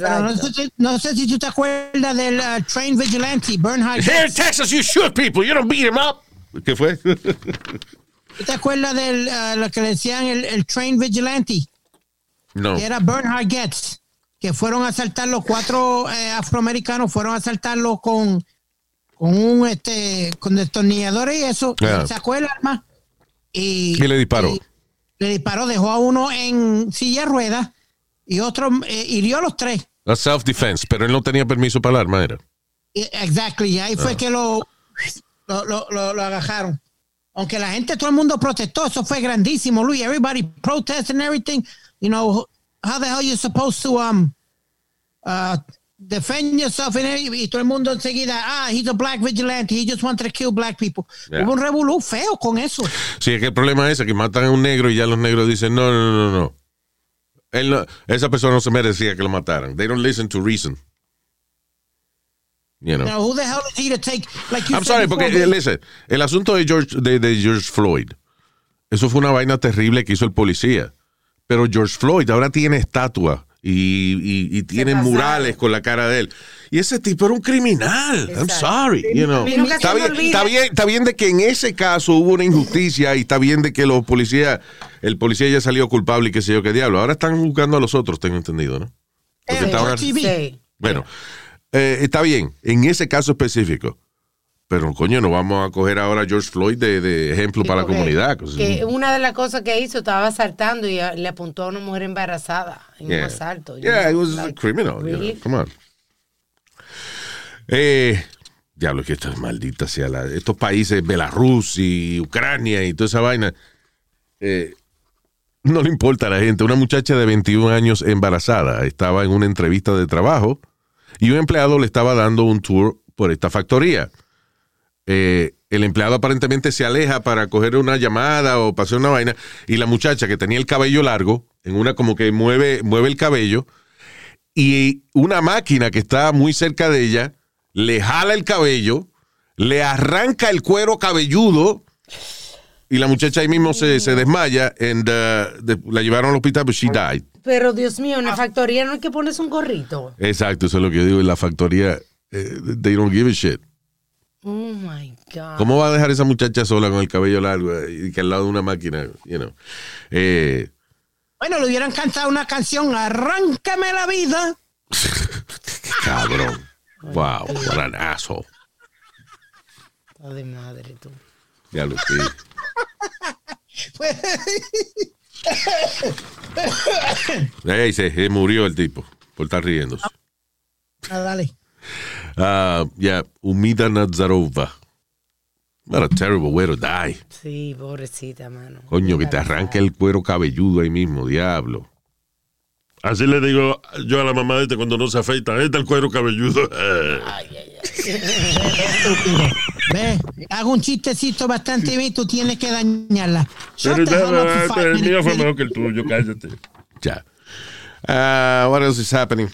no, sé, si- no sé si tú te acuerdas del uh, Train Vigilante, Bernhard. Here in Texas, you shoot people, you don't beat them up. ¿Qué fue? ¿Tú te acuerdas de lo que le decían el, el Train Vigilante? no. que era Bernhard Getz, que fueron a asaltar los cuatro eh, afroamericanos, fueron a asaltarlo con, con un este con destornilladores y eso, Ah. sacó el arma y, Y le disparó. y le disparó, dejó a uno en silla de ruedas y otro eh, hirió a los tres. A self-defense, pero él no tenía permiso para el arma, era. Exactly, y ahí Ah. fue que lo, lo, lo, lo- lo agajaron. Aunque la gente, todo el mundo protestó, eso fue grandísimo, Luis. Everybody protested and everything. You know, how the hell you supposed to um uh, defend yourself? Y todo el mundo enseguida, ah, he's a black vigilante, he just wanted to kill black people. Yeah. Hubo un revolú feo con eso. Sí, es que el problema es que matan a un negro y ya los negros dicen, no, no, no, no. Él no- esa persona no se merecía que lo mataran. They don't listen to reason. You know. Now, who the hell is he to take, like you I'm sorry, before, porque, eh, listen, el asunto de George, de, de George Floyd, eso fue una vaina terrible que hizo el policía. Pero George Floyd ahora tiene estatua y, y- y tiene murales con la cara de él. Y ese tipo era un criminal. I'm sorry. You know. Está bien, está, bien, está bien de que en ese caso hubo una injusticia y está bien de que los policías, el policía ya salió culpable y qué sé yo qué diablo. Ahora están buscando a los otros, tengo entendido, ¿no? Porque Eh, estaban- bueno, eh, está bien, en ese caso específico. Pero, coño, no vamos a coger ahora a George Floyd de, de ejemplo Sí, para la comunidad. Que una de las cosas que hizo estaba asaltando y le apuntó a una mujer embarazada en Yeah. un asalto. Yeah, it was a criminal. you know, really? Come on. Eh, diablo, que esto es maldita sea la. Estos países, Belarus y Ucrania y toda esa vaina. eh, no le importa a la gente. Una muchacha de 21 años embarazada estaba en una entrevista de trabajo y un empleado le estaba dando un tour por esta factoría. Eh, el empleado aparentemente se aleja para coger una llamada o pasar una vaina y la muchacha que tenía el cabello largo, en una como que mueve, mueve el cabello y una máquina que está muy cerca de ella le jala el cabello, le arranca el cuero cabelludo y la muchacha ahí mismo se, se desmaya and, uh, de- la llevaron al hospital, but she died. Pero Dios mío, Ah. en la factoría no hay que ponerse un gorrito. Exacto, eso es lo que yo digo en la factoría. eh, they don't give a shit. Oh my God. ¿Cómo va a dejar esa muchacha sola con el cabello largo eh, y que al lado de una máquina, you know? Eh, Bueno, le hubieran cantado una canción, Arráncame la vida. [laughs] cabrón. Wow, what an asshole. Está de madre tú. Ya lo sé. [laughs] Ey, se, se murió el tipo por estar riéndose. Ah, dale. Ah, yeah, Umida Nazarova. What a terrible way to die. Sí, pobrecita, mano. Coño, que te arranque el cuero cabelludo ahí mismo, diablo. Así le digo yo a la mamá de este cuando no se afeita. Ahí está el cuero cabelludo. Ve, hago un chistecito bastante bien, tú tienes que dañarla. Pero ya, five el mío fue mejor que el tuyo, cállate. Ya. Ah, what else is happening?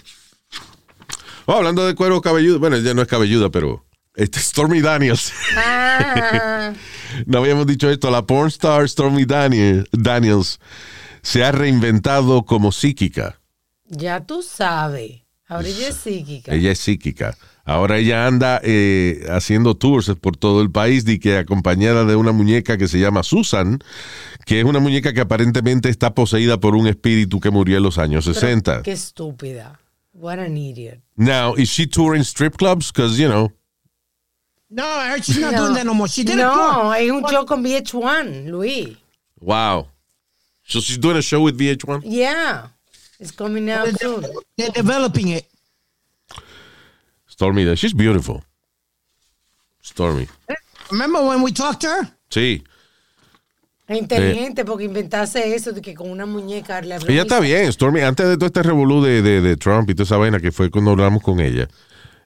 Oh, hablando de cuero cabelludo. Bueno, ella no es cabelluda, pero. Este, Stormy Daniels. Ah, [laughs] no habíamos dicho esto. La porn star Stormy Daniel- Daniels se ha reinventado como psíquica. ya tú sabes. Ahora ella es psíquica. Ella es psíquica. Ahora ella anda eh, haciendo tours por todo el país y que acompañada de una muñeca que se llama Susan, que es una muñeca que aparentemente está poseída por un espíritu que murió en los años Pero 60. Qué estúpida. What an idiot. Now, is she touring strip clubs? Because, you know, No, I heard she's not doing that no more. She did it No, before. es un show con VH1, Luis. wow. So she's doing a show with VH1? Yeah. It's coming out soon. They're developing it. Stormy, Dan- she's beautiful. Stormy. Remember when we talked to her? Sí. Es inteligente porque inventase eso de que con una muñeca le Ella está bien, Stormy. Antes de todo este revolú de, de, de Trump y toda esa vaina que fue cuando hablamos con ella,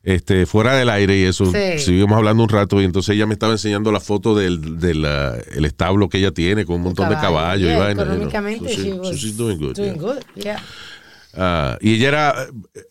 este, fuera del aire y eso, Sí. seguimos hablando un rato y entonces ella me estaba enseñando la foto del, del el establo que ella tiene con un montón de caballos y Yeah, vaina. you know. Económicamente, So she- she so was she's doing good. Doing yeah. good, yeah. Ah, y ella era,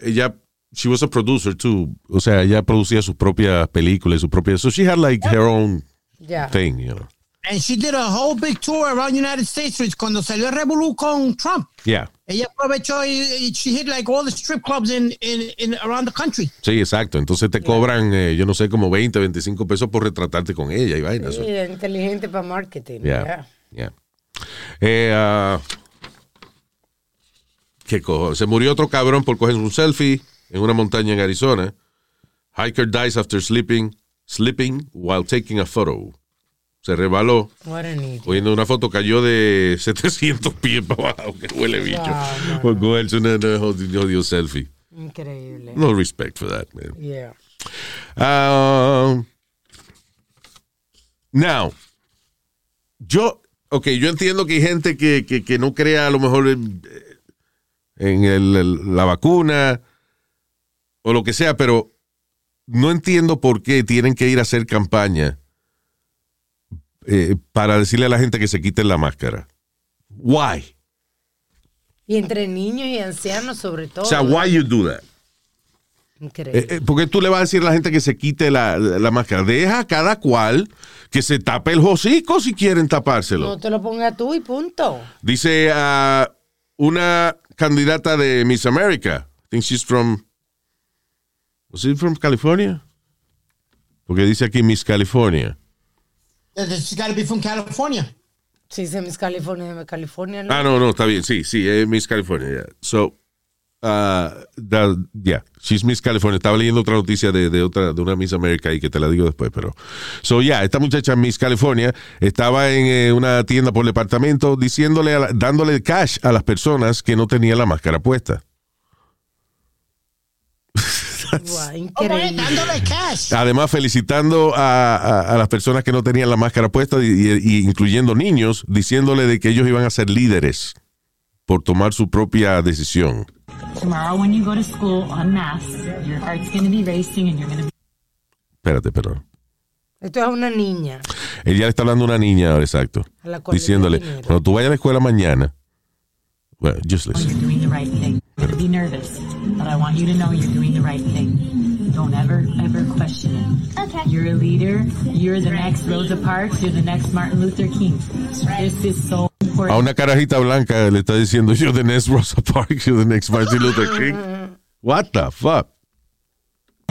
ella, she was a producer too. O sea, ella producía sus propias películas, sus propias. So she had like her own Yeah. thing, you know. And she did a whole big tour around United States cuando salió el revolú con Trump. Yeah. Ella aprovechó y, y she hit like all the strip clubs in, in, in around the country. Sí, exacto. Entonces te cobran, eh, yo no sé, como 20, 25 pesos por retratarte con ella y vaina. Sí, inteligente para marketing. Yeah. yeah. Yeah. Eh, ah, ¿Qué cojo? Se murió otro cabrón por coger un selfie en una montaña en Arizona. Hiker dies after sleeping, sleeping while taking a photo. Se rebaló. Cogiendo una foto, cayó de [laughs] 700 pies para abajo. Que huele bicho. Wow, no, por cogerse una, selfie. Increíble. No respect for that, man. Yeah. Um, now, yo, ok, yo entiendo que hay gente que, que, que no crea a lo mejor en, en el- la vacuna o lo que sea, pero no entiendo por qué tienen que ir a hacer campaña eh, para decirle a la gente que se quiten la máscara. Why? Y entre niños y ancianos sobre todo. O sea, why you do that? Increíble. Eh, eh, porque tú le vas a decir a la gente que se quite la, la máscara. Deja a cada cual que se tape el hocico si quieren tapárselo. no te lo pongas tú y punto. Dice a una candidata de Miss America. I think she's from. Was she from California? Porque dice aquí Miss California. She's got to be from California. Se Miss California de California. ¿no? Ah, no, no, está bien. Sí, sí, es Miss California. yeah. So, uh, that- yeah, she's Miss California. Estaba leyendo otra noticia de, de otra, de una Miss America y que te la digo después, pero. So, yeah, esta muchacha Miss California estaba en eh, una tienda por departamento diciéndole, a la- dándole cash a las personas que no tenían la máscara puesta. Increíble. Además, felicitando a, a- a las personas que no tenían la máscara puesta, y, incluyendo niños, diciéndole de que ellos iban a ser líderes por tomar su propia decisión. Espérate, perdón. Esto es una niña. Ella le está hablando a una niña ahora, exacto. A la cual le Diciéndole, cuando tú vayas a la escuela mañana, well, just listen. Doing the right thing. You're going to be nervous, but I want you to know you're doing the right thing. Don't ever, ever question it. Okay. You're a leader. You're the next Rosa Parks. You're the next Martin Luther King. This is so A una carajita blanca le está diciendo, you're the next Rosa Parks, you're the next Martin Luther King. What the fuck?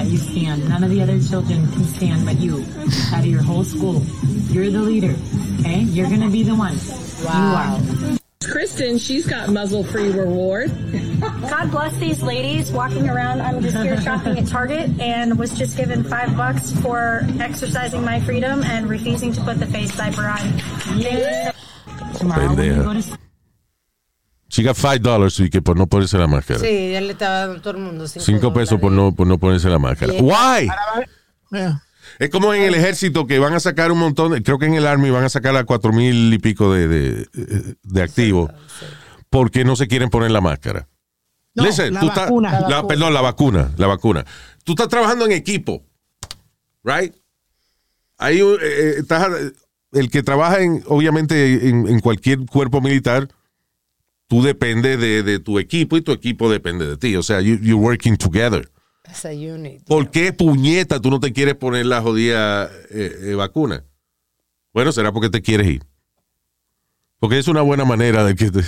You stand. None of the other children can stand but you. Out of your whole school. You're the leader. Okay? You're gonna be the one. Wow. You are. Kristen, she's got muzzle free reward. God bless these ladies walking around. I'm just here shopping at Target and was just given five bucks for exercising my freedom and refusing to put the face diaper on. Yeah. Tomorrow when you Pendeja. go to. She got five dollars y que por no ponerse la máscara. Sí, ya le estaba dando todo el mundo cinco, Cinco pesos por no, por no ponerse la máscara. Yeah. Why? Yeah. Es como en el ejército que van a sacar un montón, de- creo que en el Army van a sacar a cuatro mil y pico de, de, de activos porque no se quieren poner la máscara. No, Listen, la tú estás- vacuna. La la- vacuna. Perdón, la vacuna, la vacuna. Tú estás trabajando en equipo, right? Ahí eh, eh, estás, el que trabaja en, obviamente, en, en cualquier cuerpo militar, tú dependes de, de tu equipo y tu equipo depende de ti. O sea, you, you're working together. Unit. ¿Por qué puñeta tú no te quieres poner la jodida eh, eh, vacuna? Bueno, será porque te quieres ir. Porque es una buena manera de que de,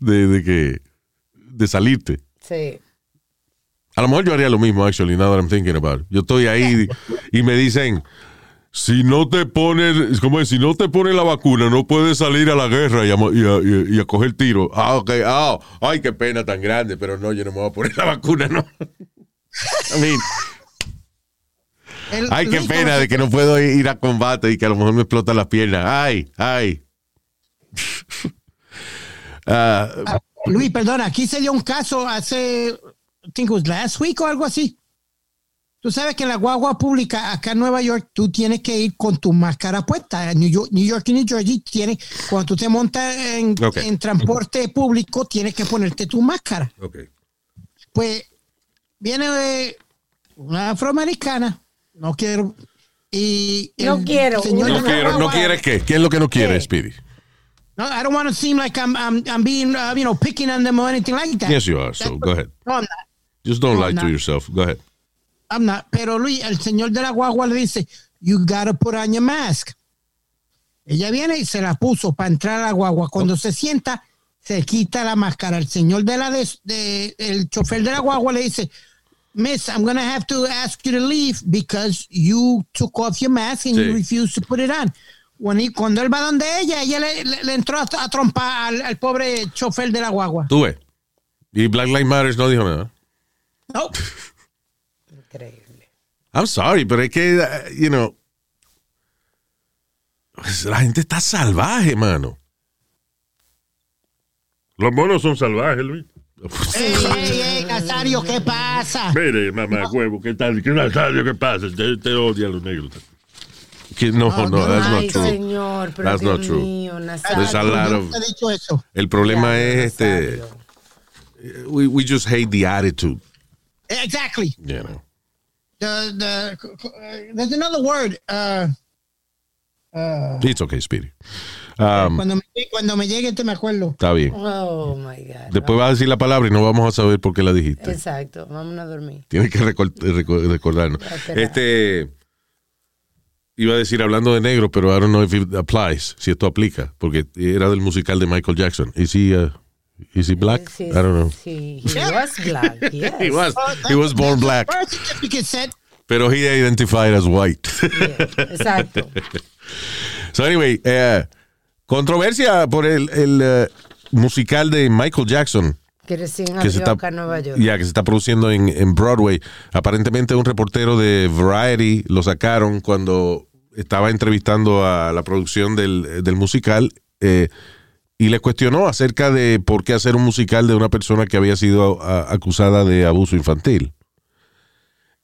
de- de que de salirte. Sí. A lo mejor yo haría lo mismo, actually, now that I'm thinking about it. Yo estoy ahí y me dicen, si no te pones, ¿cómo es? Si no te pones la vacuna, no puedes salir a la guerra y a, mo- y a- y a- y a coger tiro. Ah, ok, ah, ay, qué pena tan grande, pero no, yo no me voy a poner la vacuna, no. I mean, El- Ay, qué Luis, pena de que no puedo ir a combate y que a lo mejor me explotan las piernas. Ay, ay. [laughs] Ah, Luis, perdona, aquí se dio un caso hace, I think it was last week o algo así. Tú sabes que en la guagua pública acá en Nueva York tú tienes que ir con tu máscara puesta. New York, New York y New Jersey tienes, cuando tú te montas en, Ok. en transporte público tienes que ponerte tu máscara. ok. Pues viene eh, una afroamericana, no quiero, y No quiero, señor No quiero, no quieres qué. ¿Qué es lo que no quiere, ¿Qué? Speedy? No, I don't want to seem like I'm, I'm, I'm being, uh, you know, picking on them or anything like that. Yes, you are. So go ahead. No, I'm not. Just don't No, lie to yourself. Go ahead. I'm not. Pero Luis, el señor de la guagua le dice, you gotta put on your mask. Ella viene y se la puso para entrar a la guagua. Cuando se sienta, se quita la máscara. El señor de la de, de- el chofer de la guagua le dice, Miss, I'm gonna have to ask you to leave because you took off your mask and Sí. you refused to put it on. Cuando, y cuando él va donde ella, ella le, le- le entró a, a trompar al, al pobre chofer de la guagua. Tú ves. Y Black Lives Matter no dijo nada. No. [laughs] Increíble. I'm sorry, pero es que, uh, you know, pues, la gente está salvaje, mano. Los monos son salvajes, Luis. Ey, ey, ey, Nazario, ¿qué pasa? Mire, mamá, huevo, ¿qué tal? ¿Qué Nazario, qué pasa? Te, te odia a los negros. Que no, no, that's Ay, not true. señor, pero That's Dios not true. mío, There's a lot of- no te he dicho eso. El problema Diablo, es este. We, we just hate the attitude, Exactly. you know. The, the, uh, there's another word. Uh, uh, It's okay, Speedy. Um, cuando, me, cuando me llegue te me acuerdo. está bien. Oh, my God. Después vas a decir la palabra y no vamos a saber por qué la dijiste. Exacto, vámonos a dormir. Tienes que recor- reco- recordarnos. Este. Iba a decir hablando de negro, pero I don't know if it applies, si esto aplica, porque era del musical de Michael Jackson. Is he, uh, is he black? Sí, I don't know. Sí, he was black, [laughs] yes. He was, he was born black, pero he identified as white. Yeah, exacto. [laughs] So anyway, eh, controversia por el, el, eh, musical de Michael Jackson Que recién que se está, acá en Nueva York. ya, que se está produciendo en, en Broadway. Aparentemente un reportero de Variety lo sacaron cuando estaba entrevistando a la producción del, del musical eh, y le cuestionó acerca de por qué hacer un musical de una persona que había sido a- acusada de abuso infantil.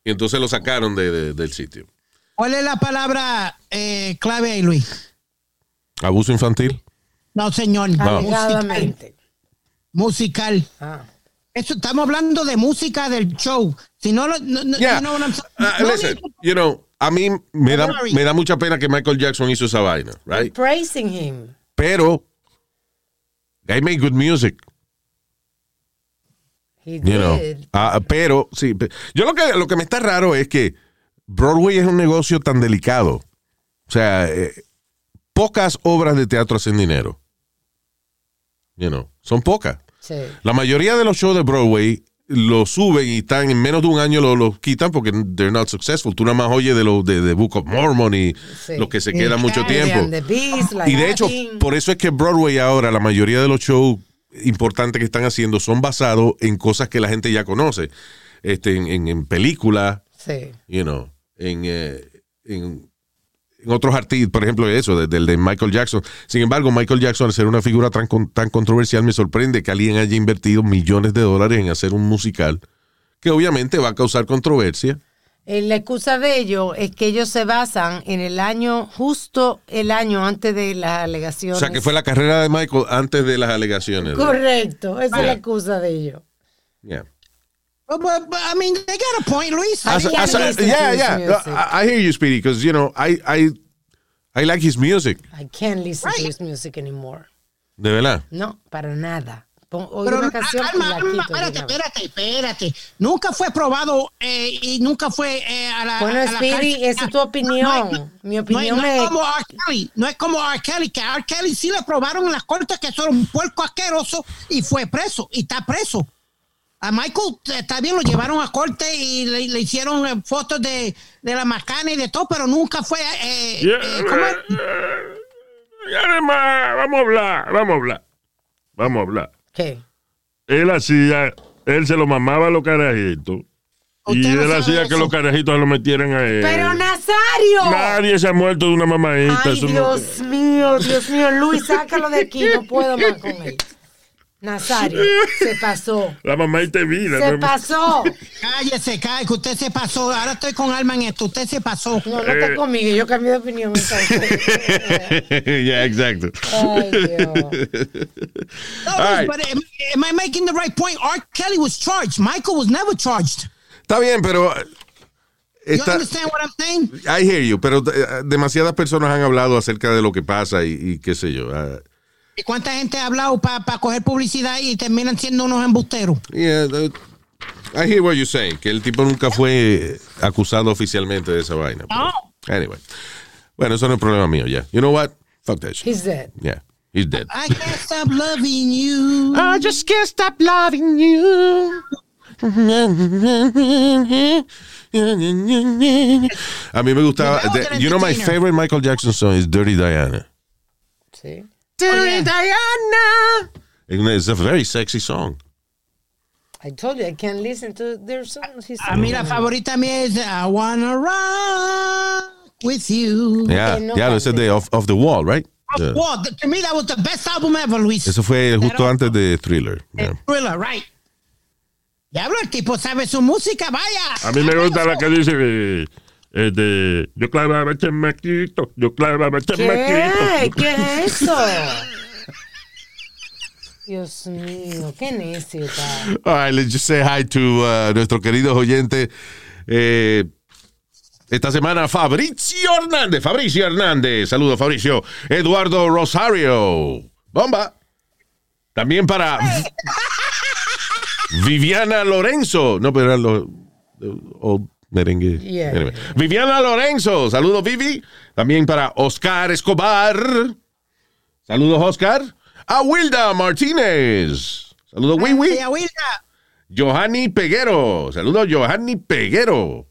Y entonces lo sacaron de- de- del sitio. ¿cuál es la palabra eh, clave ahí, Luis? ¿Abuso infantil? No, señor. Musical. Alegadamente. musical. Ah. Eso, estamos hablando de música del show. Si no, lo- no, no- Yeah. you know what I'm saying? Uh, No listen, need- you know, a mí me da, me da mucha pena que Michael Jackson hizo esa vaina, right? Praising him. Pero, they make good music, He you know. did. Ah, pero, sí, yo lo que, lo que me está raro es que Broadway es un negocio tan delicado. O sea, eh, pocas obras de teatro hacen dinero. You know, son pocas. Sí. La mayoría de los shows de Broadway lo suben y están en menos de un año lo, lo quitan porque they're not successful. Tú nada más oyes de los de, de Book of Mormon y Sí. los que se quedan mucho tiempo. Beast, like Y de hecho, por eso es que Broadway ahora, la mayoría de los shows importantes que están haciendo son basados en cosas que la gente ya conoce. Este, en, en, en películas, Sí. you know, en, eh, en, en otros artistas, por ejemplo, eso, de- del de, Michael Jackson. Sin embargo, Michael Jackson, al ser una figura tan, tan controversial, me sorprende que alguien haya invertido millones de dólares en hacer un musical que obviamente va a causar controversia. Eh, La excusa de ellos es que ellos se basan en el año, justo el año antes de las O alegaciones. sea, que fue la carrera de Michael antes de las alegaciones. Correcto, esa es la excusa de ellos. Yeah. But, but- but, I mean, they got a point, Luis. To yeah, yeah. music. I, I hear you, Speedy, because, you know, I, I, I like his music. I can't listen to his music anymore. De verdad. No, para nada. Pero, una canción y calma, la quito. espérate, espérate, espérate. Nunca fue probado eh, y nunca fue eh, a la. Bueno, a Speedy, esa es tu opinión. No es- Mi no es- opinión no es es... como R. Kelly, no es como R. Kelly, que a R. Kelly sí le probaron en las cortes que era un puerco asqueroso y fue preso, y está preso. A Michael eh, está bien, lo llevaron a corte y le, le hicieron eh, fotos de, de la macana y de todo, pero nunca fue. eh, Yeah, eh, ¿cómo es? Y además, vamos a hablar, vamos a hablar. Vamos a hablar. ¿Qué? Él hacía, él se lo mamaba a los carajitos. Y no él hacía eso. que los carajitos se lo metieran a él. ¡Pero Nazario! Nadie se ha muerto de una mamadita. Ay, eso no- Dios mío, Dios mío. Luis, sácalo de aquí. No puedo más con él. Nazario, [laughs] se pasó. La mamadita es vida. Se ¿no? pasó. Cállese, cállese, que usted se pasó. Ahora estoy con Alma en esto. Usted se pasó. No, no está conmigo. Yo cambié de opinión. entonces. [laughs] yeah, exacto. Ay, Dios. No, right. but am, am I making the right point? R. Kelly was charged. Michael was never charged. Está bien, pero... eh, You Está, understand what I'm saying? I hear you, pero eh, demasiadas personas han hablado acerca de lo que pasa y, y qué sé yo. ah, ¿Y cuánta gente ha hablado para coger publicidad y terminan siendo unos embusteros? yeah, the- I hear what you're saying, que el tipo nunca fue acusado oficialmente de esa vaina. pero- Anyway. Bueno, eso no es problema mío ya. You know what? Fuck that shit. He's dead. Yeah, he's dead. I can't stop loving you. I just can't stop loving you. A mí me gustaba. The- que you know my favorite Michael Jackson song is Dirty Diana. Sí. Oh, Dirty Diana. It's a very sexy song. I told you I can't listen to their songs. He's A ah, mí la favorita mía es I wanna rock with you. Yeah, no yeah, ese es cante. de off, off the Wall, right? Yeah. Well, th- to me that was the best album ever, Luis. Eso fue justo antes de Thriller. yeah. Eh, Thriller, right. Diablo, el tipo sabe su música, vaya. A mí me gusta la que dice eh, de yo clavaba chamaquito, yo clavaba ¿Qué? chamaquito. ¿Qué es [laughs] eso? Dios mío, qué necio está. All right, let's just say hi to uh, nuestro querido oyente. Eh, esta semana, Fabricio Hernández. Fabricio Hernández. Saludos, Fabricio. Eduardo Rosario. Bomba. También para [laughs] Viviana Lorenzo. No, pero eran los old merengue. Yeah. Anyway. Viviana Lorenzo. Saludos, Vivi. También para Oscar Escobar. Saludos, Oscar. A Wilda Martínez. Saludos, Wiwi. Tía Wilda. Johanny Peguero. Saludos, Johanny Peguero.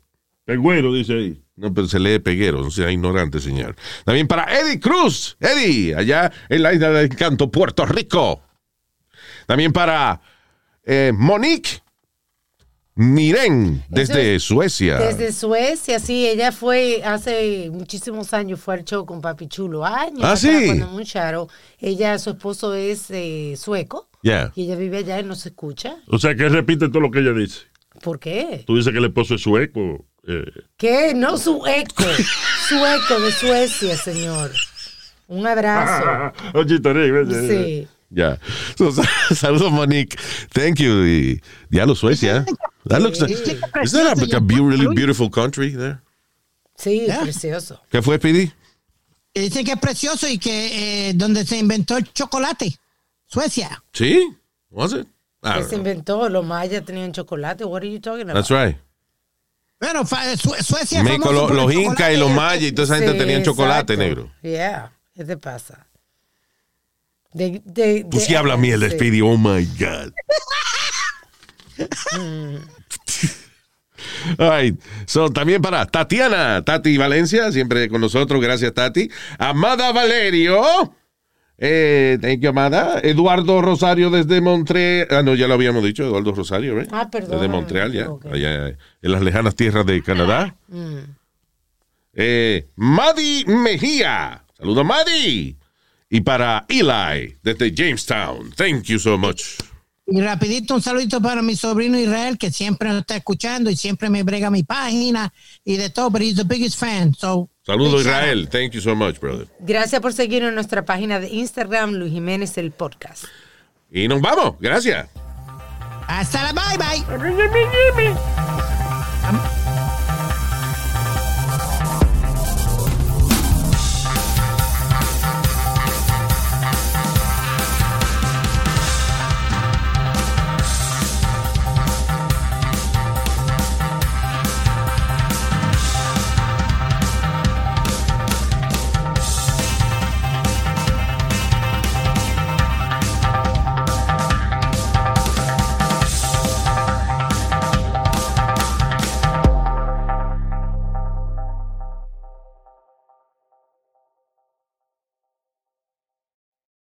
El güero dice ahí. No, pero se lee Peguero, no sea ignorante, señor. También para Eddie Cruz. Eddie, allá en la isla del Encanto, Puerto Rico. También para eh, Monique Miren, desde es Suecia. Desde Suecia, sí, ella fue hace muchísimos años, fue al show con Papi Chulo, años. Ah, sí. Cuando Muncharo, ella, su esposo es eh, sueco Yeah. y ella vive allá y no se escucha. O sea, que repite todo lo que ella dice. ¿Por qué? Tú dices que el esposo es sueco. eh, ¿Qué? No sueco, [laughs] sueco de Suecia, señor. Un abrazo. Oye, Tarek, eh, Sí. Ya. So, [laughs] saludos, Monique. Thank you. Y diablo, Suecia. [laughs] That looks like, isn't that like a really beautiful country there? Sí, Yeah. precioso. ¿Qué fue, Pidi? Que Dicen que es precioso y que eh, donde se inventó el chocolate. Suecia. Sí. Was it? I Que se know. inventó, los mayas tenían chocolate. What are you talking about? That's right. Bueno, Su- Suecia. es México, lo- los incas chocolate y los mayas y toda esa gente Sí, tenían chocolate exacto. negro. Yeah, ¿qué te pasa? De, de, Tú de- sí hablas mierda, sí. Speedy. Oh my God. [laughs] [laughs] All right. So, también para Tatiana, Tati Valencia, siempre con nosotros, gracias Tati. Amada Valerio, eh, thank you, Amada. Eduardo Rosario desde Montreal, ah, no, ya lo habíamos dicho, Eduardo Rosario, ¿eh? Ah, perdón. Desde Montreal, ya, allá en las lejanas tierras de Canadá. Mm. Eh, Madi Mejía, saludos Madi. Y para Eli, desde Jamestown, thank you so much. Y rapidito un saludito para mi sobrino Israel, que siempre nos está escuchando y siempre me brega mi página y de todo, pero he's the biggest fan. So, Saludos Israel, thank you so much, brother. Gracias por seguirnos en nuestra página de Instagram, Luis Jiménez, el podcast. Y nos vamos, gracias. hasta la bye bye.